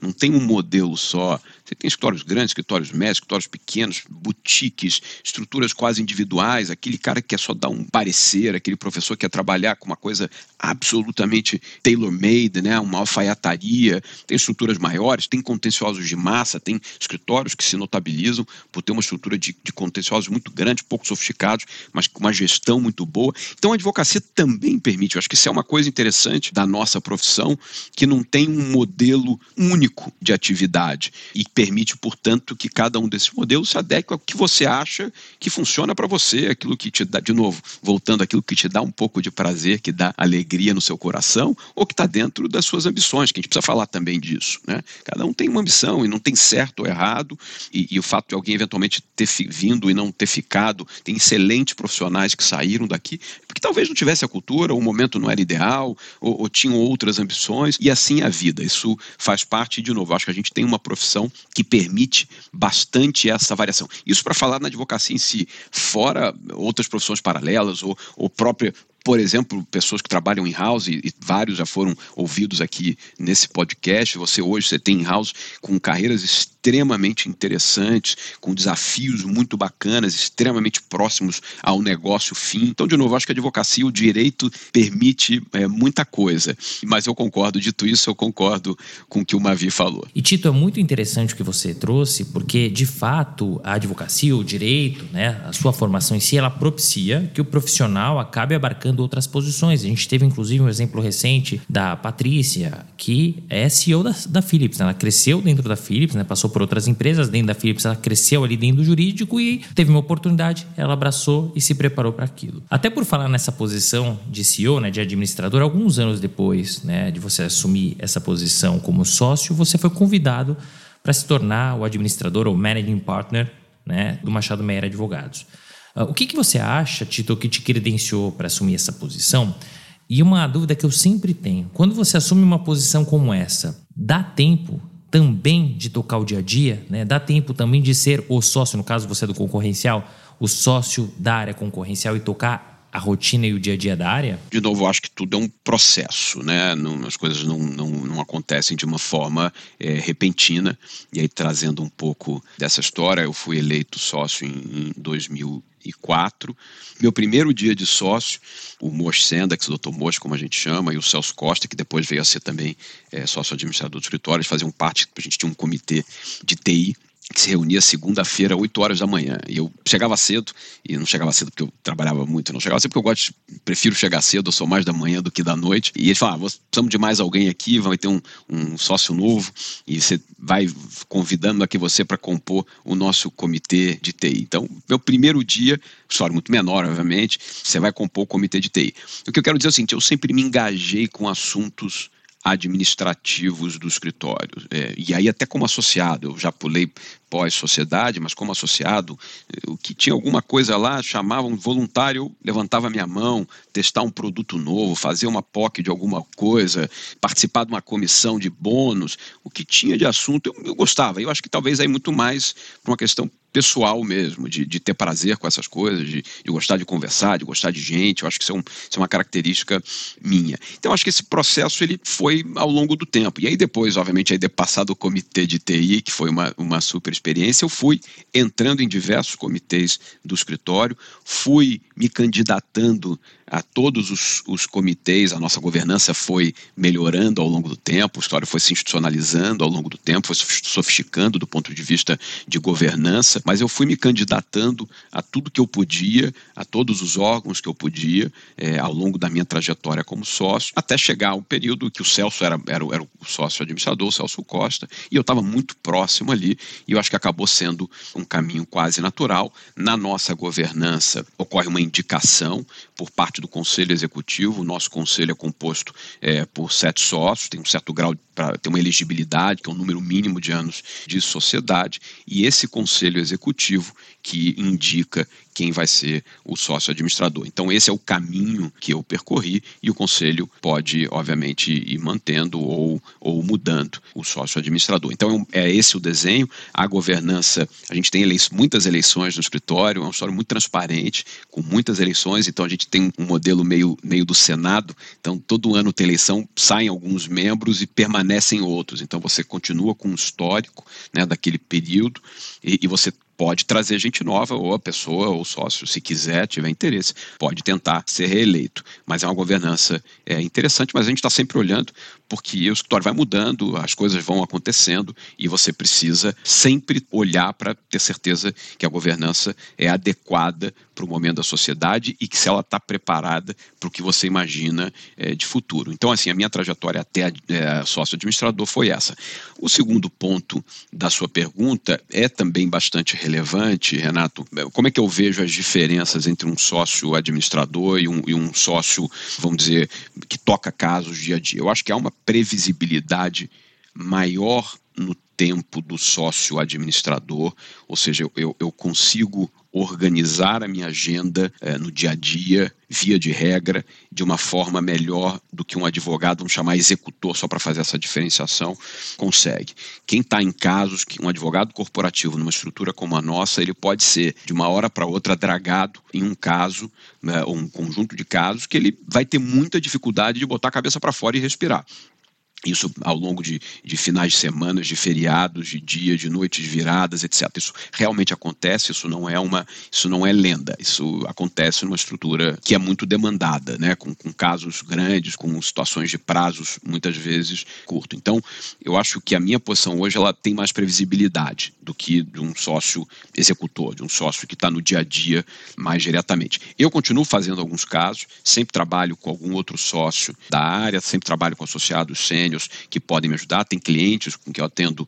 não tem um modelo só. Você tem escritórios grandes, escritórios médios, escritórios pequenos, boutiques, estruturas quase individuais, aquele cara que quer só dar um parecer, aquele professor que quer trabalhar com uma coisa absolutamente tailor-made, né? uma alfaiataria, tem estruturas maiores, tem contenciosos de massa, tem escritórios que se notabilizam por ter uma estrutura de, de contenciosos muito grande, pouco sofisticados, mas com uma gestão muito boa. Então a advocacia também permite, eu acho que isso é uma coisa interessante da nossa profissão, que não tem um modelo único de atividade e permite, portanto, que cada um desses modelos se adeque ao que você acha que funciona para você, aquilo que te dá, de novo, voltando aquilo que te dá um pouco de prazer, que dá alegria no seu coração, ou que está dentro das suas ambições, que a gente precisa falar também disso. Né? Cada um tem uma ambição e não tem certo ou errado, e, e o fato de alguém eventualmente ter vindo e não ter ficado, tem excelentes profissionais que saíram daqui, porque talvez não tivesse a cultura, o momento não era ideal, ou, ou tinham outras ambições, e assim é a vida. Isso faz parte, de novo, acho que a gente tem uma profissão que permite bastante essa variação. Isso para falar na advocacia em si, fora outras profissões paralelas ou, ou própria por exemplo, pessoas que trabalham em house, e vários já foram ouvidos aqui nesse podcast. Você hoje você tem em house com carreiras extremamente interessantes, com desafios muito bacanas, extremamente próximos ao negócio fim. Então, de novo, acho que a advocacia, o direito permite é, muita coisa. Mas eu concordo, dito isso, eu concordo com o que o Mavi falou. E Tito, é muito interessante o que você trouxe, porque de fato a advocacia, o direito, né, a sua formação em si, ela propicia que o profissional acabe abarcando outras posições. A gente teve inclusive um exemplo recente da Patrícia, que é CEO da, da Philips. Ela cresceu dentro da Philips, né? passou por outras empresas dentro da Philips, ela cresceu ali dentro do jurídico e teve uma oportunidade, ela abraçou e se preparou para aquilo. Até por falar nessa posição de CEO, né, de administrador, alguns anos depois né, de você assumir essa posição como sócio, você foi convidado para se tornar o administrador ou managing partner né, do Machado Meyer Advogados. Ah, o que, que você acha, Tito, que te credenciou para assumir essa posição? E uma dúvida que eu sempre tenho: quando você assume uma posição como essa, dá tempo também de tocar o dia a dia? Né? Dá tempo também de ser o sócio, no caso você é do concorrencial, o sócio da área concorrencial e tocar a rotina e o dia a dia da área? De novo, acho que tudo é um processo, né? Não, as coisas não, não, não, acontecem de uma forma é, repentina. E aí, trazendo um pouco dessa história, eu fui eleito sócio em, em 2000 2004. Meu primeiro dia de sócio, o Mosh Sendax, o Dr. Mosh, como a gente chama, e o Celso Costa, que depois veio a ser também é, sócio administrador do escritório, faziam parte, a gente tinha um comitê de TI que se reunia segunda-feira, 8 horas da manhã. E eu chegava cedo, e não chegava cedo porque eu trabalhava muito, não chegava cedo porque eu gosto, prefiro chegar cedo, eu sou mais da manhã do que da noite. E ele falava, ah, precisamos de mais alguém aqui, vai ter um, um sócio novo, e você vai convidando aqui você para compor o nosso comitê de TI. Então, meu primeiro dia, história muito menor, obviamente, você vai compor o comitê de TI. O que eu quero dizer é o seguinte, eu sempre me engajei com assuntos administrativos do escritório. É, e aí, até como associado, eu já pulei pós-sociedade, mas como associado, o que tinha alguma coisa lá, chamava um voluntário, levantava minha mão, testar um produto novo, fazer uma POC de alguma coisa, participar de uma comissão de bônus, o que tinha de assunto eu, eu gostava. Eu acho que talvez aí muito mais por uma questão pessoal mesmo, de, de ter prazer com essas coisas, de, de, gostar de conversar, de gostar de gente. Eu acho que isso é, um, isso é uma característica minha. Então, acho que esse processo ele foi ao longo do tempo. E aí depois, obviamente, aí de passado o comitê de TI, que foi uma, uma super experiência, eu fui entrando em diversos comitês do escritório, fui me candidatando a todos os, os, comitês, a nossa governança foi melhorando ao longo do tempo, o escritório foi se institucionalizando ao longo do tempo, foi sofisticando do ponto de vista de governança, mas eu fui me candidatando a tudo que eu podia, a todos os órgãos que eu podia, é, ao longo da minha trajetória como sócio, até chegar ao período que o Celso era, era, era o sócio administrador, o Celso Costa, e eu estava muito próximo ali, e eu acho que acabou sendo um caminho quase natural. Na nossa governança ocorre uma indicação por parte parte do conselho executivo. O nosso conselho é composto é, por sete sócios, tem um certo grau para ter uma elegibilidade, que é um número mínimo de anos de sociedade, e esse conselho executivo que indica quem vai ser o sócio administrador. Então, esse é o caminho que eu percorri e o conselho pode, obviamente, ir mantendo ou, ou mudando o sócio administrador. Então, é esse o desenho. A governança, a gente tem muitas eleições no escritório, é uma história muito transparente, com muitas eleições. Então, a gente tem um modelo meio, meio do Senado. Então, todo ano tem eleição, saem alguns membros e permanecem outros. Então, você continua com um histórico né, daquele período e, e você pode trazer gente nova, ou a pessoa, ou o sócio, se quiser, tiver interesse, pode tentar ser reeleito. Mas é uma governança é, interessante, mas a gente está sempre olhando, porque o escritório vai mudando, as coisas vão acontecendo, e você precisa sempre olhar para ter certeza que a governança é adequada para o momento da sociedade e que se ela está preparada para o que você imagina é, de futuro. Então, assim, a minha trajetória até é, sócio administrador foi essa. O segundo ponto da sua pergunta é também bastante relevante, Renato. Como é que eu vejo as diferenças entre um sócio administrador e um, e um sócio, vamos dizer, que toca casos dia a dia? Eu acho que há uma previsibilidade maior no tempo do sócio administrador, ou seja, eu, eu consigo organizar a minha agenda é, no dia a dia, via de regra, de uma forma melhor do que um advogado, vamos chamar executor, só para fazer essa diferenciação, consegue. Quem está em casos que um advogado corporativo, numa estrutura como a nossa, ele pode ser, de uma hora para outra, dragado em um caso, né, ou um conjunto de casos, que ele vai ter muita dificuldade de botar a cabeça para fora e respirar. Isso ao longo de, de finais de semanas, de feriados, de dias, de noites viradas, etc. Isso realmente acontece, isso não é uma, isso não é lenda, isso acontece numa estrutura que é muito demandada, né? com, com casos grandes, com situações de prazos muitas vezes curtos. Então, eu acho que a minha posição hoje ela tem mais previsibilidade do que de um sócio executor, de um sócio que está no dia a dia mais diretamente. Eu continuo fazendo alguns casos, sempre trabalho com algum outro sócio da área, sempre trabalho com associados sênior, que podem me ajudar, tem clientes com que eu atendo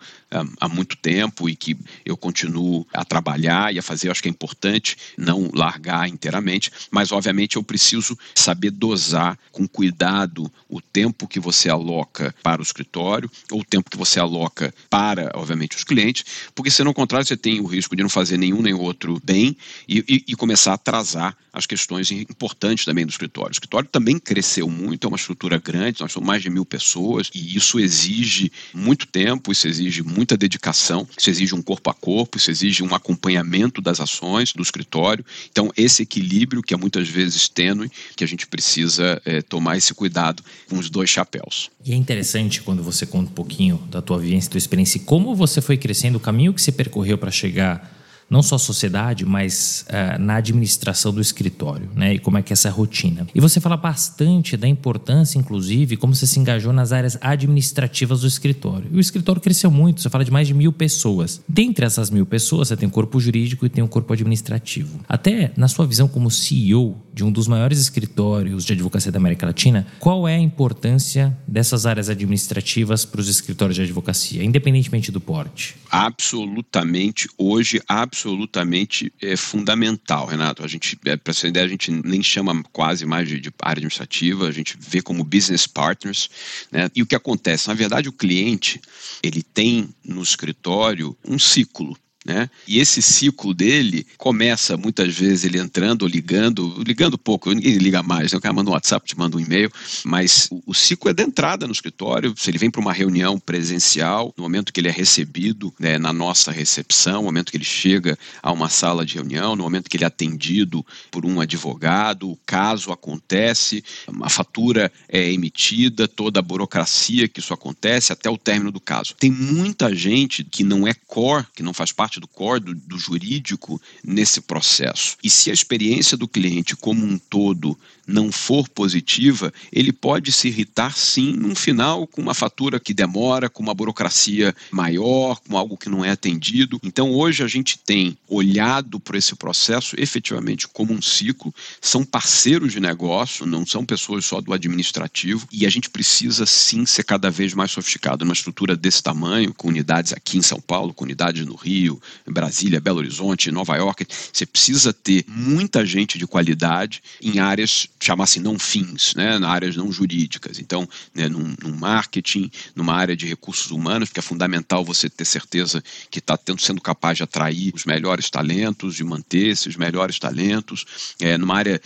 há muito tempo e que eu continuo a trabalhar e a fazer, eu acho que é importante não largar inteiramente, mas obviamente eu preciso saber dosar com cuidado o tempo que você aloca para o escritório ou o tempo que você aloca para, obviamente, os clientes, porque se não contrário você tem o risco de não fazer nenhum nem outro bem e, e, e começar a atrasar as questões importantes também do escritório. O escritório também cresceu muito, é uma estrutura grande, nós somos mais de mil pessoas, e isso exige muito tempo, isso exige muita dedicação, isso exige um corpo a corpo, isso exige um acompanhamento das ações do escritório. Então, esse equilíbrio, que é muitas vezes tênue, que a gente precisa é, tomar esse cuidado com os dois chapéus. E é interessante quando você conta um pouquinho da tua vivência, da tua experiência, e como você foi crescendo, o caminho que você percorreu para chegar não só a sociedade, mas uh, na administração do escritório, né? E como é que é essa rotina. E você fala bastante da importância, inclusive, como você se engajou nas áreas administrativas do escritório. E o escritório cresceu muito, você fala de mais de mil pessoas. Dentre essas mil pessoas, você tem o corpo jurídico e tem o corpo administrativo. Até na sua visão como CEO de um dos maiores escritórios de advocacia da América Latina, qual é a importância dessas áreas administrativas para os escritórios de advocacia, independentemente do porte? Absolutamente, hoje, absolutamente absolutamente é, fundamental, Renato. A gente, é, para essa ideia, a gente nem chama quase mais de, de, área administrativa, a gente vê como business partners. Né? E o que acontece? Na verdade, o cliente ele tem no escritório um ciclo né? E esse ciclo dele começa muitas vezes ele entrando ligando, ligando pouco, ninguém liga mais, né? o cara manda um WhatsApp, te manda um e-mail, mas o, o ciclo é da entrada no escritório, se ele vem para uma reunião presencial, no momento que ele é recebido né, na nossa recepção, no momento que ele chega a uma sala de reunião, no momento que ele é atendido por um advogado, o caso acontece, a fatura é emitida, toda a burocracia que isso acontece até o término do caso. Tem muita gente que não é core, que não faz parte parte do core, do, do jurídico, nesse processo. E se a experiência do cliente como um todo não for positiva, ele pode se irritar sim no final com uma fatura que demora, com uma burocracia maior, com algo que não é atendido. Então hoje a gente tem olhado para esse processo efetivamente como um ciclo, são parceiros de negócio, não são pessoas só do administrativo, e a gente precisa sim ser cada vez mais sofisticado numa estrutura desse tamanho, com unidades aqui em São Paulo, com unidades no Rio, Brasília, Belo Horizonte, Nova York. Você precisa ter muita gente de qualidade em áreas, chamasse não fins, né, em áreas não jurídicas. Então, né, num marketing, numa área de recursos humanos, porque é fundamental você ter certeza que está sendo capaz de atrair os melhores talentos, de manter esses melhores talentos. É, numa área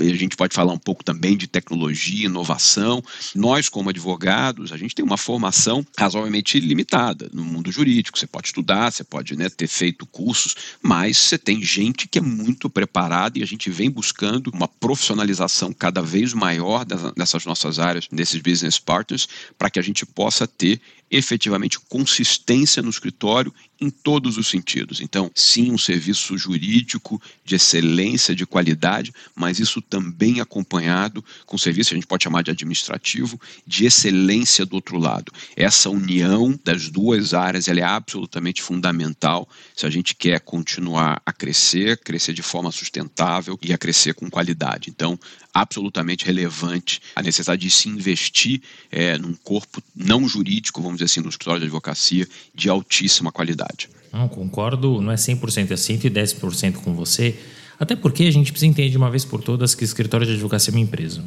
a gente pode falar um pouco também de tecnologia, inovação. Nós, como advogados, a gente tem uma formação razoavelmente limitada no mundo jurídico. Você pode estudar, você pode né, ter feito cursos, mas você tem gente que é muito preparada e a gente vem buscando uma profissionalização cada vez maior dessas nossas áreas, desses business partners, para que a gente possa ter efetivamente consistência no escritório em todos os sentidos. Então, sim, um serviço jurídico de excelência, de qualidade, mas isso também acompanhado com serviço que a gente pode chamar de administrativo, de excelência do outro lado. Essa união das duas áreas é absolutamente fundamental se a gente quer continuar a crescer, crescer de forma sustentável e a crescer com qualidade. Então, absolutamente relevante a necessidade de se investir é, num corpo não jurídico, vamos dizer assim, no escritório de advocacia, de altíssima qualidade. Não, concordo, não é 100%, é 110% com você, até porque a gente precisa entender de uma vez por todas que escritório de advocacia é uma empresa.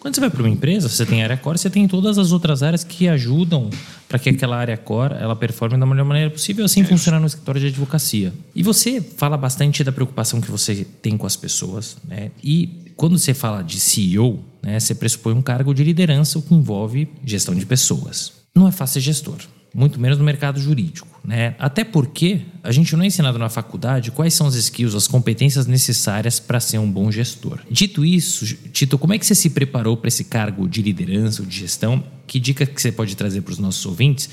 Quando você vai para uma empresa, você tem área core, você tem todas as outras áreas que ajudam para que aquela área core ela performe da melhor maneira possível, assim é funcionar no escritório de advocacia. E você fala bastante da preocupação que você tem com as pessoas, né? E quando você fala de CEO, né, você pressupõe um cargo de liderança, o que envolve gestão de pessoas. Não é fácil ser gestor, muito menos no mercado jurídico. Né? Até porque a gente não é ensinado na faculdade quais são as skills, as competências necessárias para ser um bom gestor. Dito isso, Tito, como é que você se preparou para esse cargo de liderança ou de gestão? Que dica que você pode trazer para os nossos ouvintes?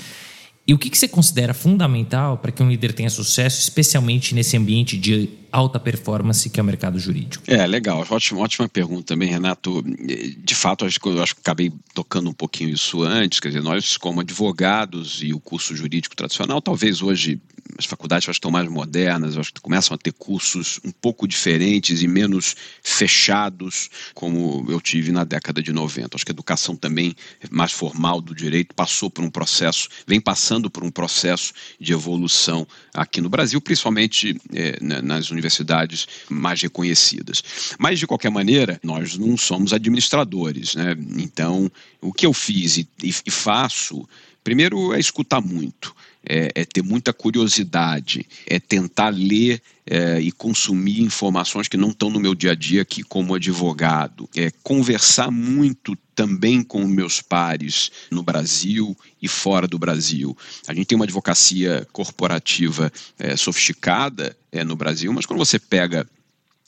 E o que, que você considera fundamental para que um líder tenha sucesso, especialmente nesse ambiente de alta performance que é o mercado jurídico? É, legal. Ótima, ótima pergunta também, Renato. De fato, acho que eu acho que acabei tocando um pouquinho isso antes. Quer dizer, nós, como advogados e o curso jurídico tradicional, talvez hoje as faculdades acho que estão mais modernas, acho que começam a ter cursos um pouco diferentes e menos fechados, como eu tive na década de 90. Acho que a educação também mais formal do direito passou por um processo, vem passando por um processo de evolução aqui no Brasil, principalmente é, nas universidades mais reconhecidas. Mas, de qualquer maneira, nós não somos administradores, né? Então, o que eu fiz e, e faço, primeiro é escutar muito é, é ter muita curiosidade, é tentar ler é, e consumir informações que não estão no meu dia a dia aqui como advogado, é conversar muito também com meus pares no Brasil e fora do Brasil. A gente tem uma advocacia corporativa é, sofisticada é, no Brasil, mas quando você pega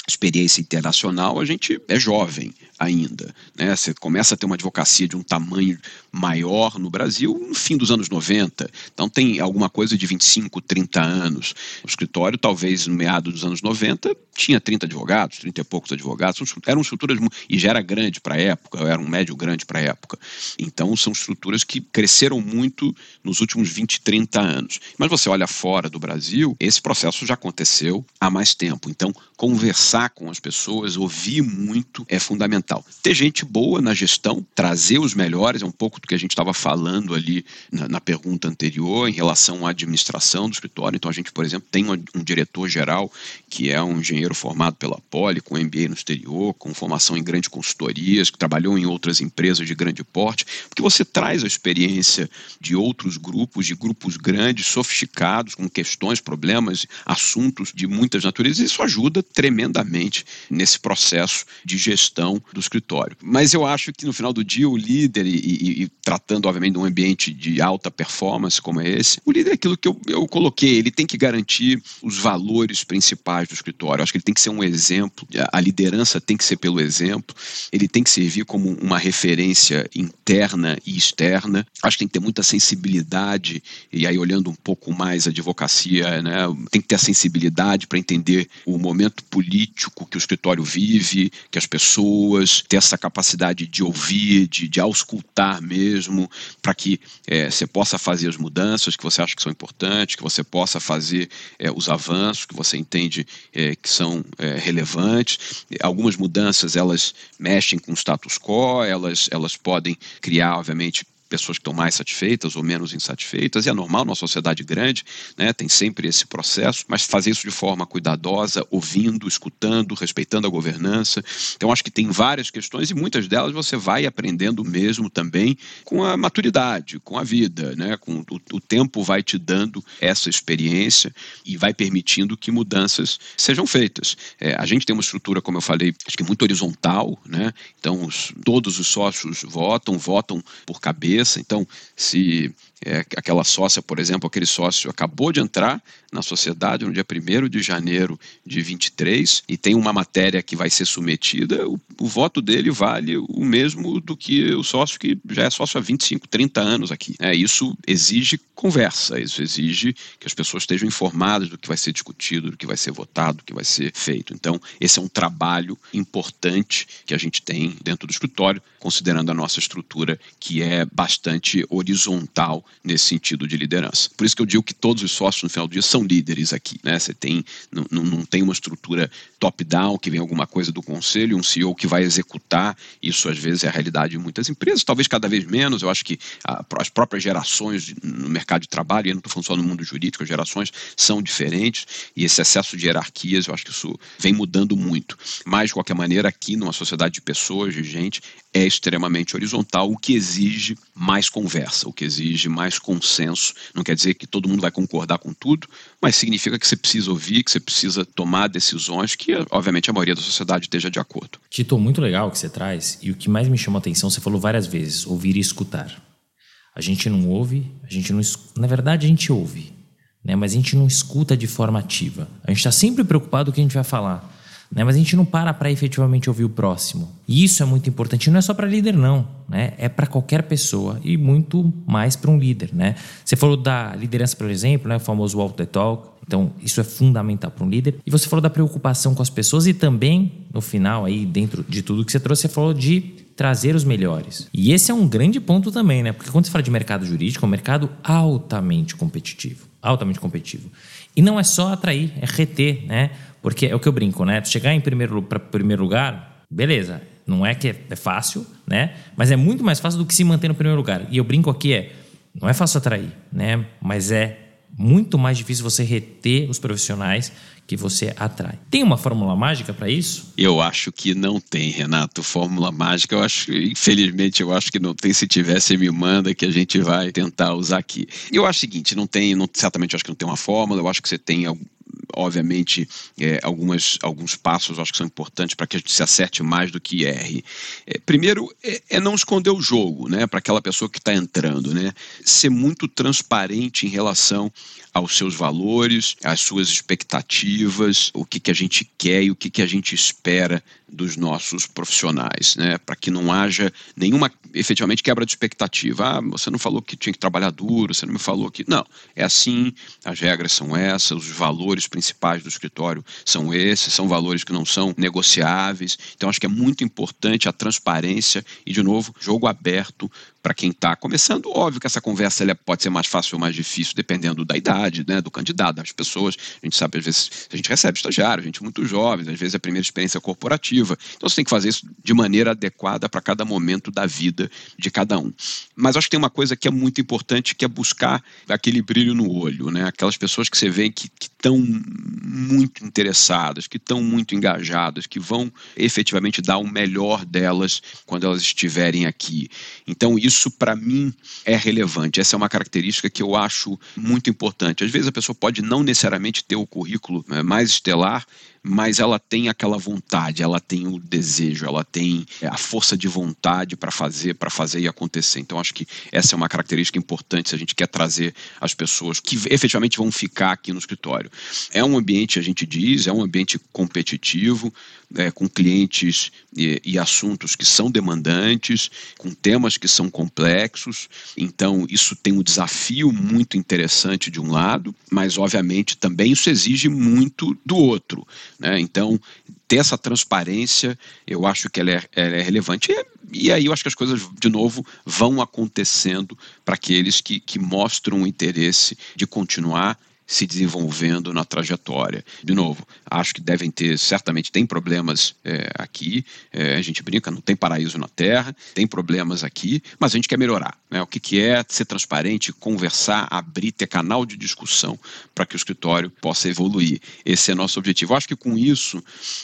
experiência internacional, a gente é jovem ainda. Né? Você começa a ter uma advocacia de um tamanho maior no Brasil no fim dos anos 90. Então tem alguma coisa de 25, 30 anos. O escritório, talvez no meado dos anos 90, tinha 30 advogados, 30 e poucos advogados. Eram estruturas, e já era grande para a época, era um médio grande para a época. Então são estruturas que cresceram muito nos últimos 20, 30 anos. Mas você olha fora do Brasil, esse processo já aconteceu há mais tempo. Então, conversar com as pessoas, ouvir muito é fundamental Ter gente boa na gestão, trazer os melhores, é um pouco do que a gente estava falando ali na, na, pergunta anterior em relação à administração do escritório. Então, a gente, por exemplo, tem um, um diretor-geral que é um engenheiro formado pela Poli, com MBA no exterior, com formação em grandes consultorias, que trabalhou em outras empresas de grande porte, porque você traz a experiência de outros grupos, de grupos grandes, sofisticados, com questões, problemas, assuntos de muitas naturezas, e isso ajuda tremendamente nesse processo de gestão do do escritório. Mas eu acho que no final do dia o líder, e, e, e tratando obviamente de um ambiente de alta performance como é esse, o líder é aquilo que eu, eu coloquei, ele tem que garantir os valores principais do escritório. Eu acho que ele tem que ser um exemplo, a liderança tem que ser pelo exemplo, ele tem que servir como uma referência interna e externa. Acho que tem que ter muita sensibilidade, e aí olhando um pouco mais a advocacia, né, tem que ter a sensibilidade para entender o momento político que o escritório vive, que as pessoas pessoas, ter essa capacidade de ouvir, de, de auscultar mesmo, para que é, você possa fazer as mudanças que você acha que são importantes, que você possa fazer é, os avanços que você entende é, que são é, relevantes. Algumas mudanças elas mexem com o status quo, elas, elas podem criar, obviamente, pessoas que estão mais satisfeitas ou menos insatisfeitas, e é normal numa sociedade grande, né, tem sempre esse processo, mas fazer isso de forma cuidadosa, ouvindo, escutando, respeitando a governança. Então, acho que tem várias questões e muitas delas você vai aprendendo mesmo também com a maturidade, com a vida, né, com o, o tempo vai te dando essa experiência e vai permitindo que mudanças sejam feitas. É, a gente tem uma estrutura, como eu falei, acho que muito horizontal, né? Então, os, todos os sócios votam, votam por cabeça. Então, se é, aquela sócia, por exemplo, aquele sócio acabou de entrar na sociedade no dia 1 de janeiro de 23 e tem uma matéria que vai ser submetida, o, o, voto dele vale o mesmo do que o sócio que já é sócio há 25, 30 anos aqui. É, isso exige conversa, isso exige que as pessoas estejam informadas do que vai ser discutido, do que vai ser votado, do que vai ser feito. Então, esse é um trabalho importante que a gente tem dentro do escritório, considerando a nossa estrutura que é bastante horizontal nesse sentido de liderança. Por isso que eu digo que todos os sócios no final do dia são líderes aqui. Né? Você tem, não, não tem uma estrutura top-down que vem alguma coisa do conselho, um CEO que vai executar. Isso às vezes é a realidade de muitas empresas, talvez cada vez menos. Eu acho que a, as próprias gerações no mercado de trabalho, e não estou falando só no mundo jurídico, as gerações são diferentes e esse excesso de hierarquias, eu acho que isso vem mudando muito. Mas, de qualquer maneira, aqui numa sociedade de pessoas, de gente, é extremamente horizontal, o que exige mais conversa, o que exige mais consenso. Não quer dizer que todo mundo vai concordar com tudo, mas significa que você precisa ouvir, que você precisa tomar decisões que, obviamente, a maioria da sociedade esteja de acordo. Tito, muito legal o que você traz, e o que mais me chamou a atenção, você falou várias vezes, ouvir e escutar. A gente não ouve, a gente não na verdade a gente ouve, né? mas a gente não escuta de forma ativa. A gente está sempre preocupado com o que a gente vai falar né? Mas a gente não para para efetivamente ouvir o próximo. E isso é muito importante. Não é só para líder, não. Né? É para qualquer pessoa e muito mais para um líder. Né? Você falou da liderança, por exemplo, né? o famoso walk the talk. Então, isso é fundamental para um líder. E você falou da preocupação com as pessoas e também, no final, aí dentro de tudo que você trouxe, você falou de trazer os melhores. E esse é um grande ponto também, né? Porque quando você fala de mercado jurídico, é um mercado altamente competitivo. Altamente competitivo. E não é só atrair, é reter, né? Porque é o que eu brinco, né? Chegar em primeiro primeiro lugar, beleza. Não é que é, é fácil, né? Mas é muito mais fácil do que se manter no primeiro lugar. E eu brinco aqui é, não é fácil atrair, né? Mas é muito mais difícil você reter os profissionais que você atrai. Tem uma fórmula mágica para isso? Eu acho que não tem, Renato. Fórmula mágica, eu acho, infelizmente, eu acho que não tem. Se tivesse, me manda que a gente vai tentar usar aqui. Eu acho o seguinte, não tem, não, certamente eu acho que não tem uma fórmula. Eu acho que você tem obviamente, é, algumas, alguns passos acho que são importantes para que a gente se acerte mais do que erre. É, primeiro, é, é, não esconder o jogo, né, para aquela pessoa que está entrando, né, ser muito transparente em relação aos seus valores, às suas expectativas, o que, que a gente quer e o que, que a gente espera dos nossos profissionais, né? para que não haja nenhuma efetivamente quebra de expectativa. Ah, você não falou que tinha que trabalhar duro, você não me falou que. Não, é assim, as regras são essas, os valores principais do escritório são esses, são valores que não são negociáveis. Então, acho que é muito importante a transparência e, de novo, jogo aberto para quem está começando, óbvio que essa conversa ela pode ser mais fácil ou mais difícil, dependendo da idade, né, do candidato, das pessoas. A gente sabe, às vezes, a gente recebe estagiário, gente muito jovem, às vezes é a primeira experiência corporativa. Então você tem que fazer isso de maneira adequada para cada momento da vida de cada um. Mas acho que tem uma coisa que é muito importante, que é buscar aquele brilho no olho, né? Aquelas pessoas que você vê que estão muito interessadas, que estão muito engajadas, que vão efetivamente dar o melhor delas quando elas estiverem aqui. Então, isso isso para mim é relevante. Essa é uma característica que eu acho muito importante. Às vezes a pessoa pode não necessariamente ter o currículo né, mais estelar, mas ela tem aquela vontade, ela tem o desejo, ela tem é, a força de vontade para fazer, para fazer e acontecer. Então acho que essa é uma característica importante se a gente quer trazer as pessoas que efetivamente vão ficar aqui no escritório. É um ambiente, a gente diz, é um ambiente competitivo, é, com clientes e, e assuntos que são demandantes, com temas que são complexos. Então isso tem um desafio muito interessante de um lado, mas obviamente também isso exige muito do outro. Né? Então, ter essa transparência, eu acho que ela é, ela é relevante. E, e, aí eu acho que as coisas, de novo, vão acontecendo para aqueles que, que mostram o interesse de continuar se desenvolvendo na trajetória. De novo, acho que devem ter, certamente tem problemas é, aqui, é, a gente brinca, não tem paraíso na Terra, tem problemas aqui, mas a gente quer melhorar. Né? O que, que é ser transparente, conversar, abrir, ter canal de discussão para que o escritório possa evoluir. Esse é nosso objetivo. Acho que com isso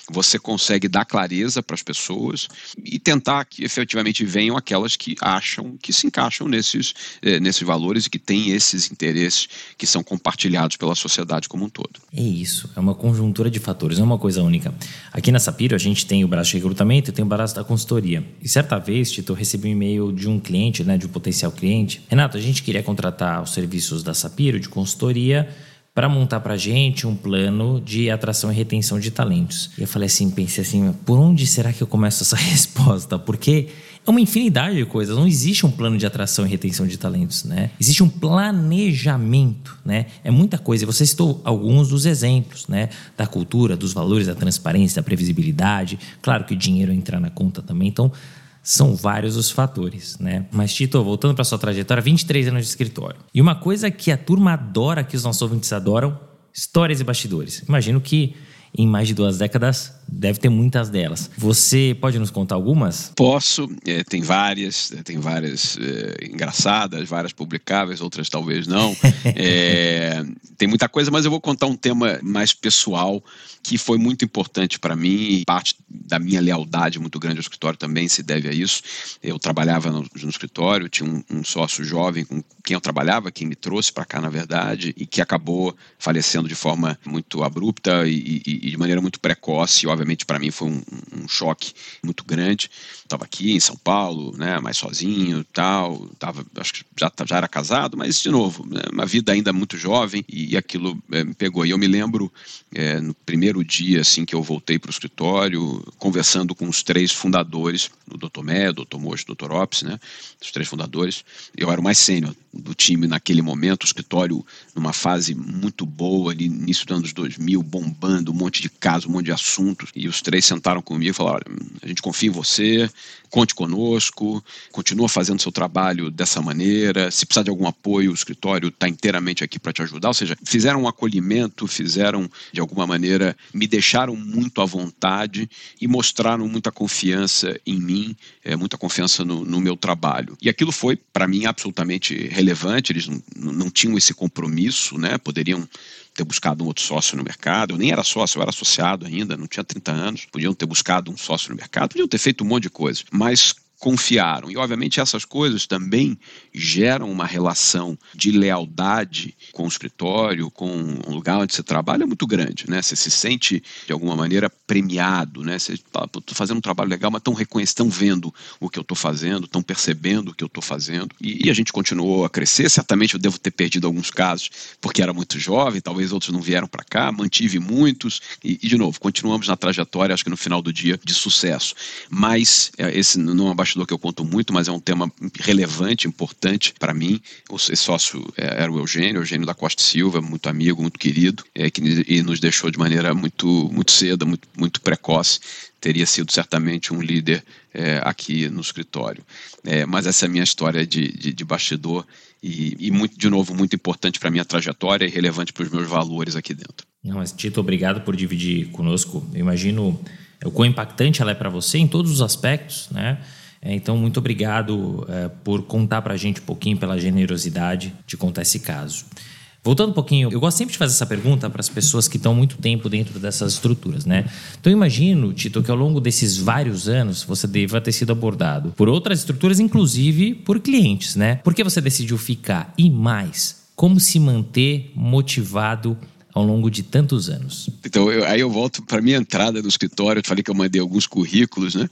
você consegue dar clareza para as pessoas e tentar que efetivamente venham aquelas que acham que se encaixam nesses, eh, nesses valores e que têm esses interesses que são compartilhados pela sociedade como um todo. É isso, é uma conjuntura de fatores, não é uma coisa única. Aqui na Sapiro a gente tem o braço de recrutamento e tem o braço da consultoria. E certa vez, Tito, eu recebi um e-mail de um cliente, né, de um potencial cliente. Renato, a gente queria contratar os serviços da Sapiro de consultoria para montar para gente um plano de atração e retenção de talentos. E eu falei assim, pensei assim, por onde será que eu começo essa resposta? Porque é uma infinidade de coisas. Não existe um plano de atração e retenção de talentos, né? Existe um planejamento, né? É muita coisa. E você citou alguns dos exemplos, né? Da cultura, dos valores, da transparência, da previsibilidade. Claro que o dinheiro entra na conta também. Então, são vários os fatores, né? Mas, Tito, voltando para sua trajetória, 23 anos de escritório. E uma coisa que a turma adora, que os nossos ouvintes adoram, histórias e bastidores. Imagino que em mais de duas décadas, deve ter muitas delas. Você pode nos contar algumas? Posso, é, tem várias, é, tem várias é, engraçadas, várias publicáveis, outras talvez não. É, tem muita coisa, mas eu vou contar um tema mais pessoal que foi muito importante para mim e parte da minha lealdade muito grande ao escritório também se deve a isso. Eu trabalhava no, no escritório, tinha um, um, sócio jovem com quem eu trabalhava, quem me trouxe para cá, na verdade, e que acabou falecendo de forma muito abrupta e, e, e de maneira muito precoce. Obviamente, para mim foi um, um, choque muito grande. Estava aqui em São Paulo, né, mais sozinho tal. Tava, acho que já, já era casado, mas, de novo, né, uma vida ainda muito jovem e, aquilo é, me pegou. E eu me lembro, é, no primeiro dia assim que eu voltei para o escritório, conversando com os três fundadores, o Dr. Mé, o Dr. Mocho, o Dr. Ops, né, os três fundadores. Eu era o mais sênior do time naquele momento, o escritório numa fase muito boa, ali, início dos anos 2000, bombando, um monte de casos, um monte de assuntos. E os três sentaram comigo e falaram: a gente confia em você, conte conosco, continua fazendo seu trabalho dessa maneira. Se precisar de algum apoio, o escritório está inteiramente aqui para te ajudar. Ou seja, fizeram um acolhimento, fizeram, de alguma maneira, me deixaram muito à vontade e mostraram muita confiança em mim, é, muita confiança no, no meu trabalho. E aquilo foi, para mim, absolutamente relevante. Eles não, não tinham esse compromisso, né? poderiam ter buscado um outro sócio no mercado. Eu nem era sócio, eu era associado ainda, não tinha 30 anos. Podiam ter buscado um sócio no mercado, podiam ter feito um monte de coisa. Mas confiaram. E, obviamente, essas coisas também geram uma relação de lealdade com o escritório, com o lugar onde você trabalha, muito grande. Né? Você se sente, de alguma maneira, premiado. Né? Você estou fazendo um trabalho legal, mas estão reconhecendo, vendo o que eu estou fazendo, estão percebendo o que eu estou fazendo. E, e, a gente continuou a crescer. Certamente eu devo ter perdido alguns casos, porque era muito jovem, talvez outros não vieram para cá, mantive muitos. E, e, de novo, continuamos na trajetória, acho que no final do dia, de sucesso. Mas é, esse não é bastidor que eu conto muito, mas é um tema relevante, importante para mim. O sócio é, era o Eugênio, Eugênio da Costa Silva, muito amigo, muito querido, é, que e nos deixou de maneira muito, muito cedo, muito, muito precoce. Teria sido certamente um líder é, aqui no escritório. É, mas essa é a minha história de, de, de bastidor e, e, muito, de novo, muito importante para a minha trajetória e relevante para os meus valores aqui dentro. Não, mas Tito, obrigado por dividir conosco. Eu imagino o quão impactante ela é para você em todos os aspectos, né? É, então, muito obrigado é, por contar para a gente um pouquinho, pela generosidade de contar esse caso. Voltando um pouquinho, eu gosto sempre de fazer essa pergunta para as pessoas que estão muito tempo dentro dessas estruturas, né? Então, imagino, Tito, que ao longo desses vários anos você deva ter sido abordado por outras estruturas, inclusive por clientes, né? Por que você decidiu ficar? E mais, como se manter motivado ao longo de tantos anos? Então, eu, aí eu volto para minha entrada no escritório. Eu falei que eu mandei alguns currículos, né?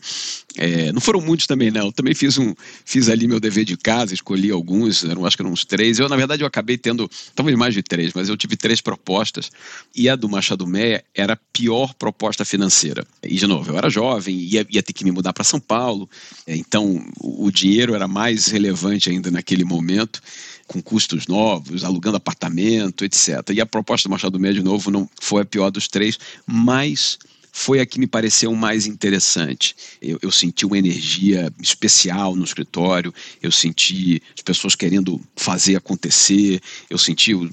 É, não foram muitos também, não. Eu também fiz um, fiz ali meu dever de casa, escolhi alguns, eram acho que eram uns três. Eu, na verdade, eu acabei tendo, talvez mais de três, mas eu tive três propostas. E a do Machado Meia era a pior proposta financeira. E, de novo, eu era jovem, ia, ia ter que me mudar para São Paulo. É, então, o, o dinheiro era mais relevante ainda naquele momento com custos novos, alugando apartamento, etc. E a proposta do Machado Meia, de novo, não foi a pior dos três, mas foi a que me pareceu mais interessante. Eu, eu, senti uma energia especial no escritório, eu senti as pessoas querendo fazer acontecer, eu senti o,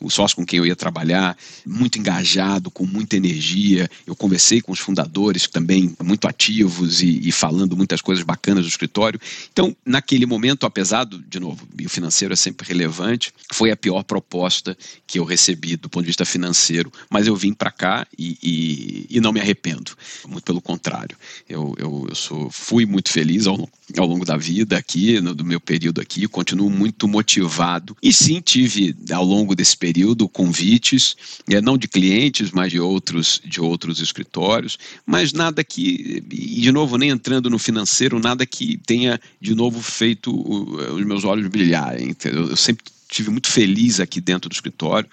o sócio com quem eu ia trabalhar muito engajado, com muita energia. Eu conversei com os fundadores também muito ativos e, e falando muitas coisas bacanas do escritório. Então, naquele momento, apesar do, de novo, o financeiro é sempre relevante, foi a pior proposta que eu recebi do ponto de vista financeiro, mas eu vim para cá e, e, e, não me arrependo, muito pelo contrário. Eu, eu, eu sou, fui muito feliz ao, ao longo da vida aqui, no do meu período aqui, continuo muito motivado. E sim tive ao longo desse período convites, é, não de clientes, mas de outros, de outros escritórios, mas nada que, e de novo, nem entrando no financeiro, nada que tenha de novo feito os meus olhos brilharem. Eu sempre tive muito feliz aqui dentro do escritório,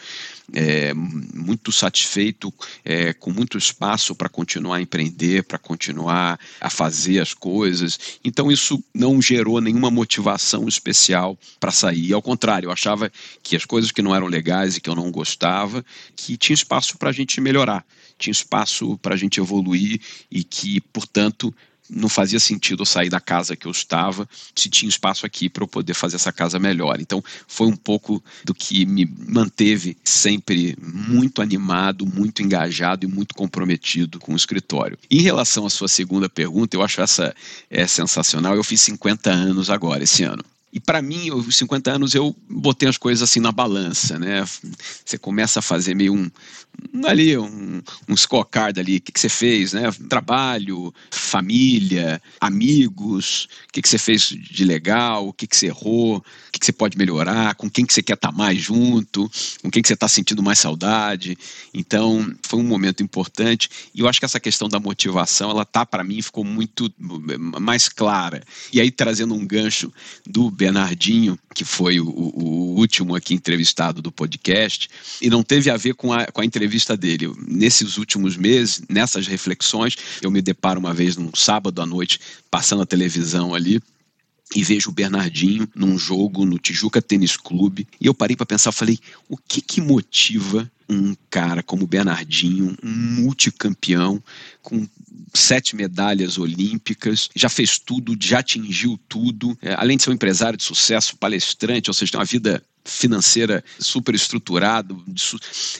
é, muito satisfeito, é, com muito espaço para continuar a empreender, para continuar a fazer as coisas. Então isso não gerou nenhuma motivação especial para sair. Ao contrário, eu achava que as coisas que não eram legais e que eu não gostava, que tinha espaço para a gente melhorar, tinha espaço para a gente evoluir e que, portanto, não fazia sentido eu sair da casa que eu estava se tinha espaço aqui para eu poder fazer essa casa melhor. Então, foi um pouco do que me manteve sempre muito animado, muito engajado e muito comprometido com o escritório. Em relação à sua segunda pergunta, eu acho essa é sensacional. Eu fiz 50 anos agora, esse ano. E para mim, os 50 anos, eu botei as coisas assim na balança, né? Você começa a fazer meio um, ali, um, um scorecard ali, o que, que você fez, né? Trabalho, família, amigos, o que, que você fez de legal, o que, que você errou, o que, que você pode melhorar, com quem que você quer estar tá mais junto, com quem que você está sentindo mais saudade. Então, foi um momento importante e eu acho que essa questão da motivação, ela tá para mim, ficou muito mais clara. E aí, trazendo um gancho do Bernardinho, que foi o, o, último aqui entrevistado do podcast, e não teve a ver com a, com a entrevista dele. Nesses últimos meses, nessas reflexões, eu me deparo uma vez num sábado à noite, passando a televisão ali, e vejo o Bernardinho num jogo no Tijuca Tênis Clube. E eu parei para pensar, falei, o que que motiva um cara como o Bernardinho, um multicampeão, com sete medalhas olímpicas, já fez tudo, já atingiu tudo, é, além de ser um empresário de sucesso, palestrante, ou seja, tem uma vida financeira super estruturado.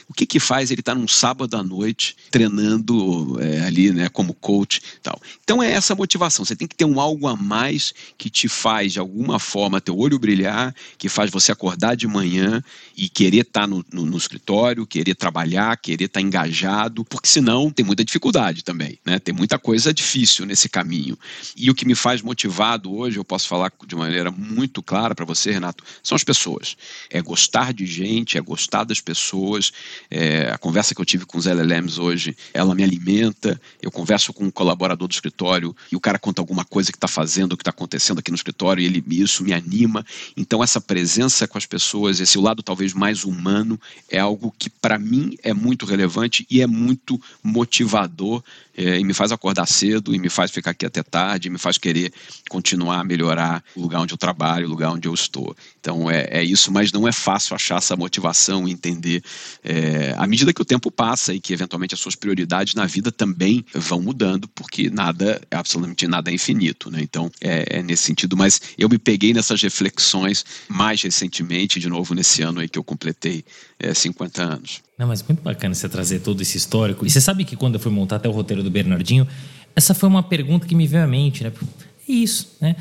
O que que faz ele estar tá num sábado à noite treinando é, ali, né, como coach tal. Então é essa motivação. Você tem que ter um algo a mais que te faz de alguma forma teu olho brilhar, que faz você acordar de manhã e querer estar tá no, no, no escritório, querer trabalhar, querer estar tá engajado, porque senão tem muita dificuldade também, né? Tem muita coisa difícil nesse caminho. E o que me faz motivado hoje, eu posso falar de maneira muito clara para você, Renato, são as pessoas é gostar de gente, é gostar das pessoas. É, a conversa que eu tive com os LLMs hoje, ela me alimenta. Eu converso com um colaborador do escritório e o cara conta alguma coisa que está fazendo, o que está acontecendo aqui no escritório, e ele, isso me anima. Então, essa presença com as pessoas, esse lado talvez mais humano, é algo que para mim é muito relevante e é muito motivador é, e me faz acordar cedo e me faz ficar aqui até tarde, e me faz querer continuar a melhorar o lugar onde eu trabalho, o lugar onde eu estou. Então é, é isso, mas não é fácil achar essa motivação e entender é, à medida que o tempo passa e que eventualmente as suas prioridades na vida também vão mudando, porque nada, absolutamente nada é infinito. Né? Então é, é nesse sentido, mas eu me peguei nessas reflexões mais recentemente, de novo nesse ano aí que eu completei é, 50 anos. Não, mas muito bacana você trazer todo esse histórico. E você sabe que quando eu fui montar até o roteiro do Bernardinho, essa foi uma pergunta que me veio à mente, né? É isso, né?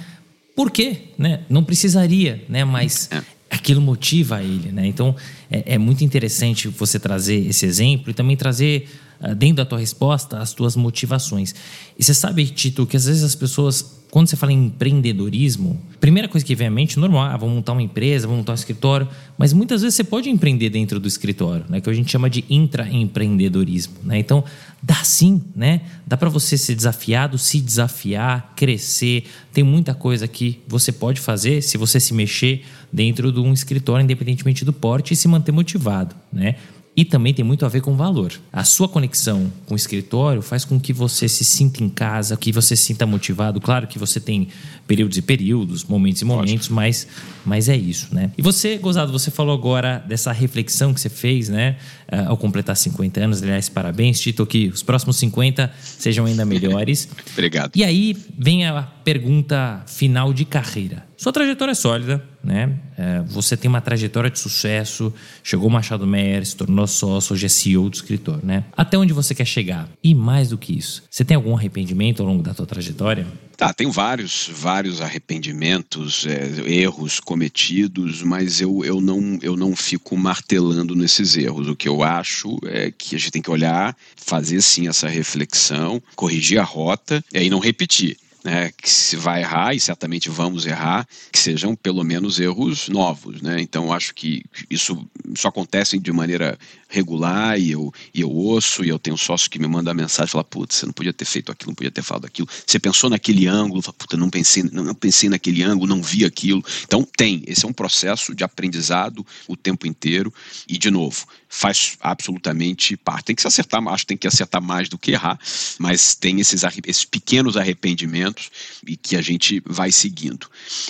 Por quê? Né? Não precisaria, né? Mas é. Aquilo motiva ele, né? Então é, é muito interessante você trazer esse exemplo e também trazer ah, dentro da tua resposta as tuas motivações. E você sabe, Tito, que às vezes as pessoas quando você fala em empreendedorismo, primeira coisa que vem à mente, normal, ah, vamos montar uma empresa, vamos montar um escritório, mas muitas vezes você pode empreender dentro do escritório, né, que a gente chama de intraempreendedorismo, né? Então, dá sim, né? Dá para você ser desafiado, se desafiar, crescer. Tem muita coisa que você pode fazer se você se mexer dentro de um escritório, independentemente do porte, e se manter motivado, né? e também tem muito a ver com valor. A sua conexão com o escritório faz com que você se sinta em casa, que você se sinta motivado. Claro que você tem períodos e períodos, momentos e momentos, mas, mas é isso, né? E você, Gozado, você falou agora dessa reflexão que você fez, né? Uh, ao completar 50 anos. Aliás, parabéns, Tito, que os próximos 50 sejam ainda melhores. Obrigado. E aí vem a pergunta final de carreira. Sua trajetória é sólida, né? É, você tem uma trajetória de sucesso, chegou Machado Meyer, se tornou sócio, hoje é CEO do escritor, né? Até onde você quer chegar? E mais do que isso, você tem algum arrependimento ao longo da sua trajetória? Tá, tenho vários, vários arrependimentos, é, erros cometidos, mas eu, eu, não, eu não fico martelando nesses erros. O que eu acho é que a gente tem que olhar, fazer sim essa reflexão, corrigir a rota e aí não repetir né, que se vai errar, e certamente vamos errar, que sejam pelo menos erros novos. Né? Então, acho que isso, isso acontece de maneira regular e eu, e eu ouço, e eu tenho um sócio que me manda mensagem e fala: Putz, você não podia ter feito aquilo, não podia ter falado aquilo. Você pensou naquele ângulo, fala, Puta, não pensei, não, não pensei naquele ângulo, não vi aquilo. Então, tem, esse é um processo de aprendizado o tempo inteiro, e de novo, faz absolutamente parte. Tem que se acertar, acho que tem que acertar mais do que errar, mas tem esses, esses pequenos arrependimentos e que a gente vai seguindo.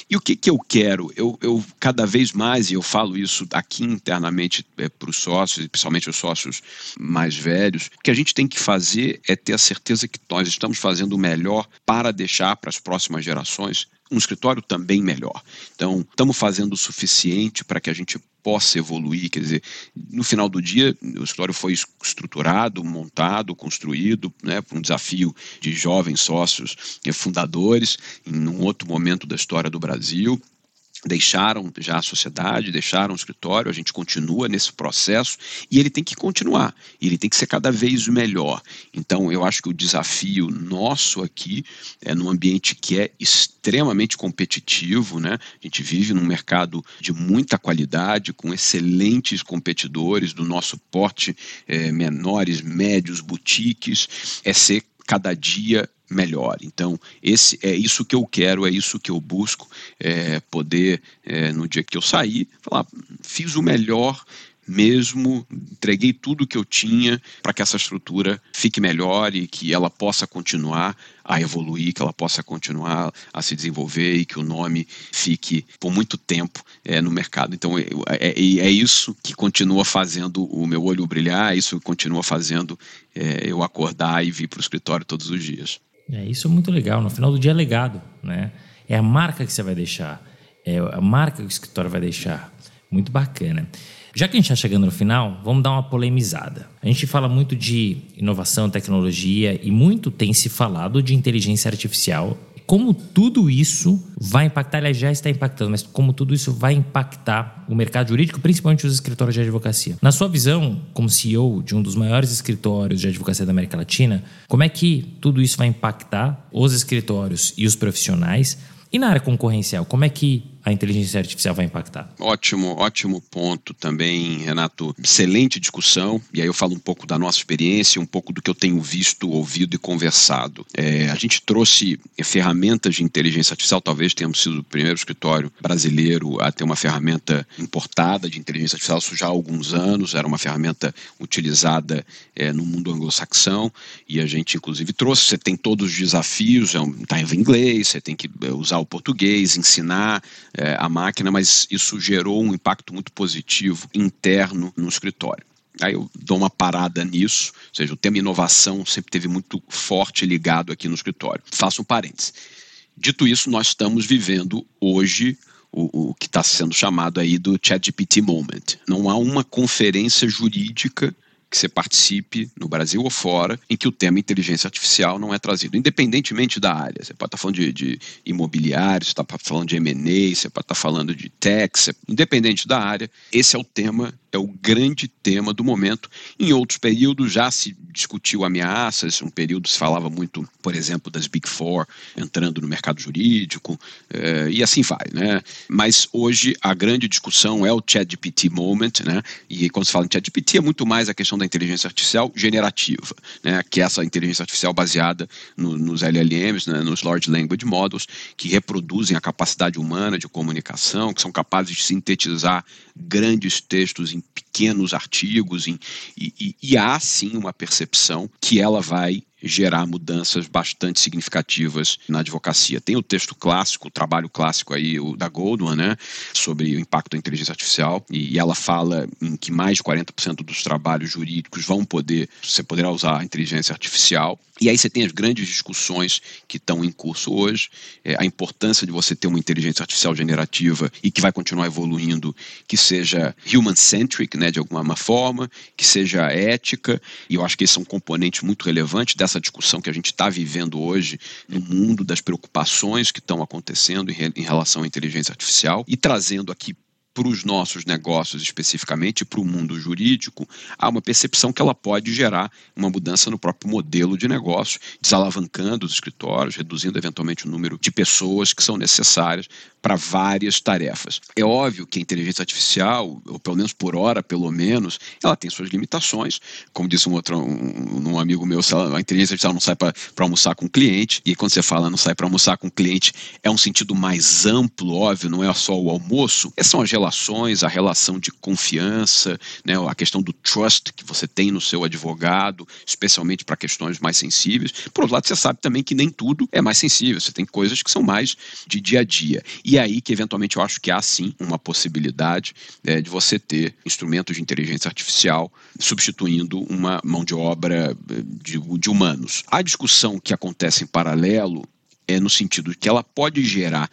E o que, que eu quero? Eu, eu cada vez mais, e eu falo isso aqui internamente é, para os sócios, principalmente os sócios mais velhos, o que a gente tem que fazer é ter a certeza que nós estamos fazendo o melhor para deixar para as próximas gerações um escritório também melhor. Então, estamos fazendo o suficiente para que a gente possa evoluir. Quer dizer, no final do dia, o escritório foi estruturado, montado, construído, né, para um desafio de jovens sócios e fundadores, em um outro momento da história do Brasil deixaram já a sociedade, deixaram o escritório, a gente continua nesse processo e ele tem que continuar, ele tem que ser cada vez melhor. Então, eu acho que o desafio nosso aqui é num ambiente que é extremamente competitivo, né? A gente vive num mercado de muita qualidade, com excelentes competidores do nosso porte, é, menores, médios, boutiques, é ser cada dia melhor. Então, esse é isso que eu quero, é isso que eu busco, é poder, é, no dia que eu sair, falar, fiz o melhor mesmo, entreguei tudo que eu tinha para que essa estrutura fique melhor e que ela possa continuar a evoluir, que ela possa continuar a se desenvolver e que o nome fique por muito tempo é, no mercado. Então é, é, é, isso que continua fazendo o meu olho brilhar, é isso que continua fazendo é, eu acordar e vir para o escritório todos os dias. É, isso é muito legal. No final do dia é legado, né? É a marca que você vai deixar, é a marca que o escritório vai deixar. Muito bacana. Já que a gente está chegando no final, vamos dar uma polemizada. A gente fala muito de inovação, tecnologia e muito tem se falado de inteligência artificial como tudo isso vai impactar, aliás, já está impactando, mas como tudo isso vai impactar o mercado jurídico, principalmente os escritórios de advocacia. Na sua visão, como CEO de um dos maiores escritórios de advocacia da América Latina, como é que tudo isso vai impactar os escritórios e os profissionais? E na área concorrencial, como é que a inteligência artificial vai impactar? Ótimo, ótimo ponto também, Renato. Excelente discussão. E aí eu falo um pouco da nossa experiência, um pouco do que eu tenho visto, ouvido e conversado. É, a gente trouxe ferramentas de inteligência artificial, talvez tenhamos sido o primeiro escritório brasileiro a ter uma ferramenta importada de inteligência artificial, isso já há alguns anos, era uma ferramenta utilizada é, no mundo anglo-saxão, e a gente inclusive trouxe, você tem todos os desafios, está é em inglês, você tem que é, usar o português, ensinar é, a máquina, mas isso gerou um impacto muito positivo interno no escritório. Aí eu dou uma parada nisso, ou seja, o tema inovação sempre teve muito forte ligado aqui no escritório. Faço um parênteses. Dito isso, nós estamos vivendo hoje o, o que está sendo chamado aí do ChatGPT Moment. Não há uma conferência jurídica que você participe, no Brasil ou fora, em que o tema inteligência artificial não é trazido, independentemente da área. Você pode estar falando de, de imobiliário, você está falando de M&A, você pode estar falando de tech, independente da área, esse é o tema é o grande tema do momento. Em outros períodos já se discutiu ameaças, um período se falava muito, por exemplo, das Big Four entrando no mercado jurídico, eh, e assim vai, né? Mas hoje a grande discussão é o ChatGPT moment, né? E quando se fala em ChatGPT é muito mais a questão da da inteligência artificial generativa, né, que é essa inteligência artificial baseada no, nos LLMs, né, nos Large Language Models, que reproduzem a capacidade humana de comunicação, que são capazes de sintetizar grandes textos em pequenos artigos, em, e, e, e há sim uma percepção que ela vai gerar mudanças bastante significativas na advocacia. Tem o texto clássico, o trabalho clássico aí, o da Goldman, né, sobre o impacto da inteligência artificial, e ela fala em que mais de 40% dos trabalhos jurídicos vão poder, você poderá usar a inteligência artificial. E aí você tem as grandes discussões que estão em curso hoje, é, a importância de você ter uma inteligência artificial generativa e que vai continuar evoluindo, que seja human-centric, né, de alguma forma, que seja ética, e eu acho que esse é um componente muito relevante dessa discussão que a gente está vivendo hoje no mundo das preocupações que estão acontecendo em, em relação à inteligência artificial e trazendo aqui para os nossos negócios especificamente, para o mundo jurídico, há uma percepção que ela pode gerar uma mudança no próprio modelo de negócio, desalavancando os escritórios, reduzindo eventualmente o número de pessoas que são necessárias para várias tarefas. É óbvio que a inteligência artificial, ou pelo menos por hora, pelo menos, ela tem suas limitações. Como disse um outro um, um amigo meu, a inteligência artificial não sai para almoçar com o cliente, e quando você fala não sai para almoçar com o cliente, é um sentido mais amplo, óbvio, não é só o almoço. São as relações, a relação de confiança, né, a questão do trust que você tem no seu advogado, especialmente para questões mais sensíveis. Por outro lado, você sabe também que nem tudo é mais sensível, você tem coisas que são mais de dia a dia. E e aí que, eventualmente, eu acho que há sim uma possibilidade é, de você ter instrumentos de inteligência artificial substituindo uma mão de obra é, de, de humanos. A discussão que acontece em paralelo é no sentido que ela pode gerar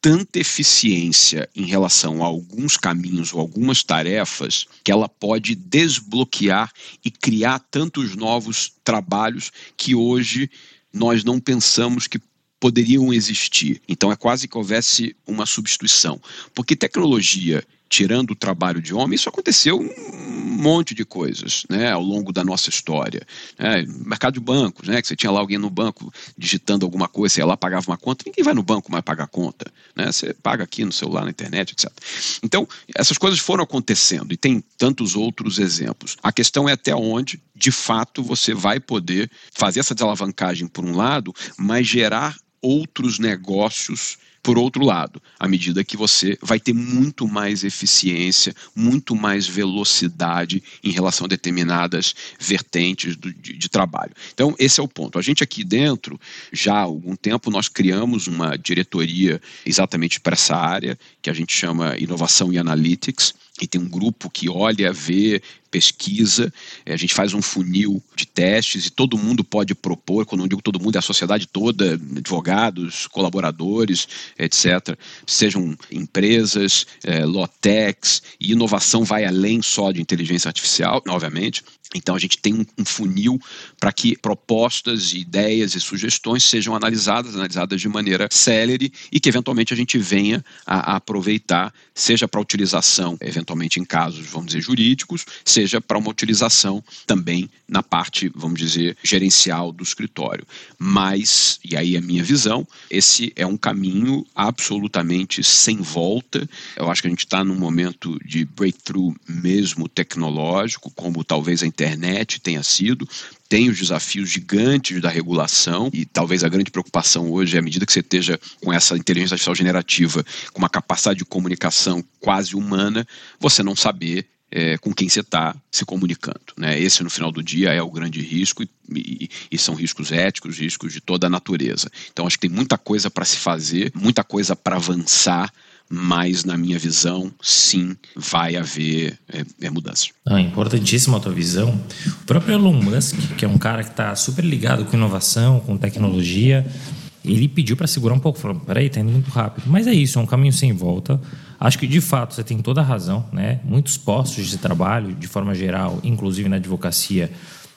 tanta eficiência em relação a alguns caminhos ou algumas tarefas que ela pode desbloquear e criar tantos novos trabalhos que hoje nós não pensamos que poderiam existir. Então é quase que houvesse uma substituição. Porque tecnologia tirando o trabalho de homem, isso aconteceu um monte de coisas né, ao longo da nossa história. Né, mercado de bancos, né, que você tinha lá alguém no banco digitando alguma coisa, você ia lá, pagava uma conta, ninguém vai no banco mais pagar conta. Né, você paga aqui no celular, na internet, etc. Então, essas coisas foram acontecendo e tem tantos outros exemplos. A questão é até onde, de fato, você vai poder fazer essa desalavancagem por um lado, mas gerar outros negócios por outro lado, à medida que você vai ter muito mais eficiência, muito mais velocidade em relação a determinadas vertentes do, de, de, trabalho. Então, esse é o ponto. A gente aqui dentro, já há algum tempo, nós criamos uma diretoria exatamente para essa área, que a gente chama Inovação e Analytics e tem um grupo que olha, vê, pesquisa, é, a gente faz um funil de testes e todo mundo pode propor, quando eu digo todo mundo, é a sociedade toda, advogados, colaboradores, etc. Sejam empresas, é, lotex, e inovação vai além só de inteligência artificial, obviamente. Então a gente tem um, funil para que propostas, ideias e sugestões sejam analisadas, analisadas de maneira célere e que eventualmente a gente venha a, a aproveitar, seja para utilização, eventualmente em casos, vamos dizer, jurídicos, seja para uma utilização também na parte, vamos dizer, gerencial do escritório. Mas, e aí a minha visão, esse é um caminho absolutamente sem volta. Eu acho que a gente está num momento de breakthrough mesmo tecnológico, como talvez a internet tenha sido, tem os desafios gigantes da regulação e talvez a grande preocupação hoje é à medida que você esteja com essa inteligência artificial generativa, com uma capacidade de comunicação quase humana, você não saber é, com quem você está se comunicando. Né? Esse, no final do dia, é o grande risco e, e, e, são riscos éticos, riscos de toda a natureza. Então, acho que tem muita coisa para se fazer, muita coisa para avançar mas na minha visão, sim, vai haver é, é mudança. Ah, importantíssima a tua visão. O próprio Elon Musk, que é um cara que está super ligado com inovação, com tecnologia, ele pediu para segurar um pouco, falou: peraí, está indo muito rápido. Mas é isso, é um caminho sem volta. Acho que de fato você tem toda a razão, né? Muitos postos de trabalho, de forma geral, inclusive na advocacia,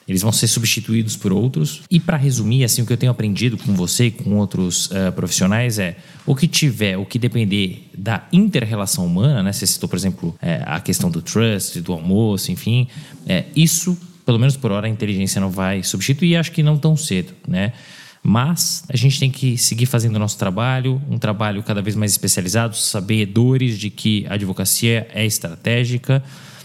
eles vão ser substituídos por outros. E para resumir, assim, o que eu tenho aprendido com você e com outros uh, profissionais é o que tiver, o que depender da inter-relação humana, né? Você citou, por exemplo, é, a questão do trust, do almoço, enfim, é, isso, pelo menos por hora, a inteligência não vai substituir, acho que não tão cedo, né? Mas a gente tem que seguir fazendo o nosso trabalho, um trabalho cada vez mais especializado, sabedores de que a advocacia é estratégica,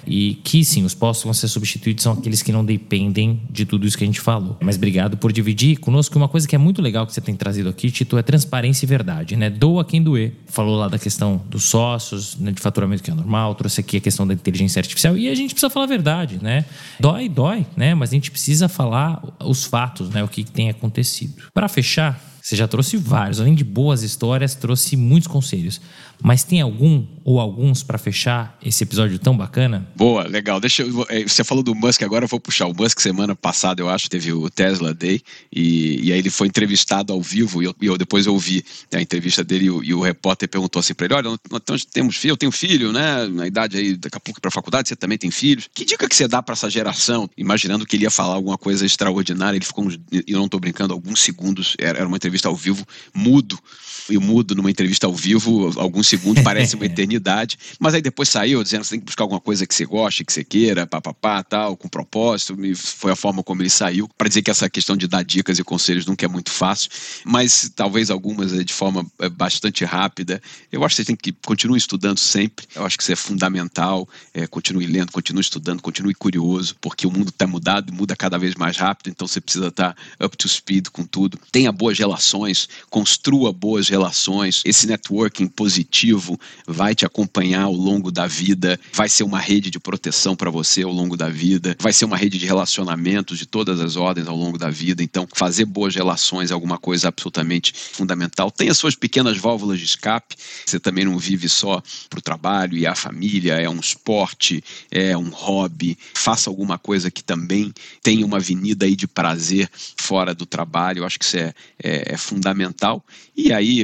E que sim, os postos vão ser substituídos são aqueles que não dependem de tudo isso que a gente falou. Mas obrigado por dividir conosco uma coisa que é muito legal que você tem trazido aqui, Tito, é transparência e verdade, né? Doa quem doer. Falou lá da questão dos sócios, né, de faturamento que é normal, trouxe aqui a questão da inteligência artificial e a gente precisa falar a verdade, né? Dói, dói, né? Mas a gente precisa falar os fatos, né? O que tem acontecido. Para fechar, você já trouxe vários, além de boas histórias, trouxe muitos conselhos. Mas tem algum ou alguns para fechar esse episódio tão bacana? Boa, legal. Deixa eu, é, você falou do Musk agora, eu vou puxar. O Musk semana passada, eu acho, teve o Tesla Day e, e aí ele foi entrevistado ao vivo e eu, eu depois ouvi a entrevista dele e o, e o repórter perguntou assim para ele: olha, nós temos filho, eu tenho filho, né? Na idade aí, daqui a pouco para faculdade, você também tem filhos. Que dica que você dá para essa geração? Imaginando que ele ia falar alguma coisa extraordinária, ele ficou, eu não estou brincando, alguns segundos, era, era uma entrevista ao vivo, mudo e mudo numa entrevista ao vivo, alguns segundos parece uma eternidade, mas aí depois saiu dizendo que você tem que buscar alguma coisa que você goste, que você queira, papapá, tal, com propósito, e foi a forma como ele saiu, para dizer que essa questão de dar dicas e conselhos nunca é muito fácil, mas talvez algumas de forma é, bastante rápida. Eu acho que você tem que continuar estudando sempre, eu acho que isso é fundamental, é, continue lendo, continue estudando, continue curioso, porque o mundo está mudado, muda cada vez mais rápido, então você precisa estar tá up to speed com tudo. Tenha boas relações, construa boas relações, esse networking positivo vai te acompanhar ao longo da vida, vai ser uma rede de proteção para você ao longo da vida, vai ser uma rede de relacionamentos de todas as ordens ao longo da vida. Então, fazer boas relações é alguma coisa absolutamente fundamental. Tenha suas pequenas válvulas de escape. Você também não vive só para o trabalho e a família, é um esporte, é um hobby. Faça alguma coisa que também tenha uma avenida aí de prazer fora do trabalho. Eu acho que isso é, é, é fundamental. E aí,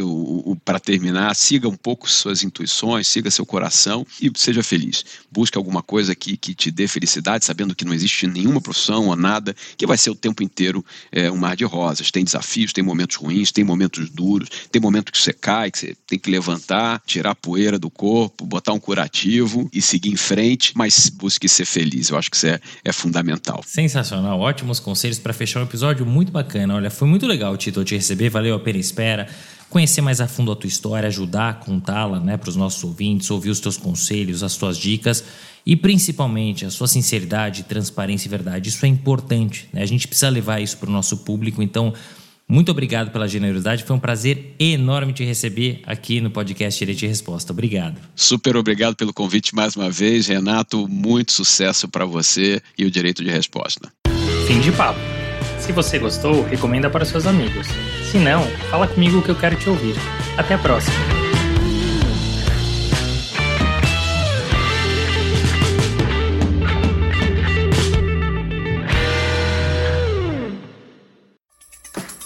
para terminar, siga um pouco suas intuições, siga seu coração e seja feliz. Busque alguma coisa que, que te dê felicidade, sabendo que não existe nenhuma profissão ou nada que vai ser o tempo inteiro é, um mar de rosas. Tem desafios, tem momentos ruins, tem momentos duros, tem momentos que você cai, que você tem que levantar, tirar a poeira do corpo, botar um curativo e seguir em frente, mas busque ser feliz. Eu acho que isso é, é fundamental. Sensacional, ótimos conselhos para fechar um episódio muito bacana. Olha, foi muito legal, Tito, te receber, valeu a pena espera conhecer mais a fundo a tua história, ajudar a contá-la né, para os nossos ouvintes, ouvir os teus conselhos, as tuas dicas e principalmente a sua sinceridade, transparência e verdade. Isso é importante. Né? A gente precisa levar isso para o nosso público. Então, muito obrigado pela generosidade. Foi um prazer enorme te receber aqui no podcast Direito e Resposta. Obrigado. Super obrigado pelo convite mais uma vez, Renato. Muito sucesso para você e o Direito de Resposta. Fim de papo. Se você gostou, recomenda para seus amigos. Se não, fala comigo que eu quero te ouvir. Até a próxima!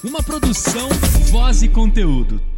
Uma produção, voz e conteúdo.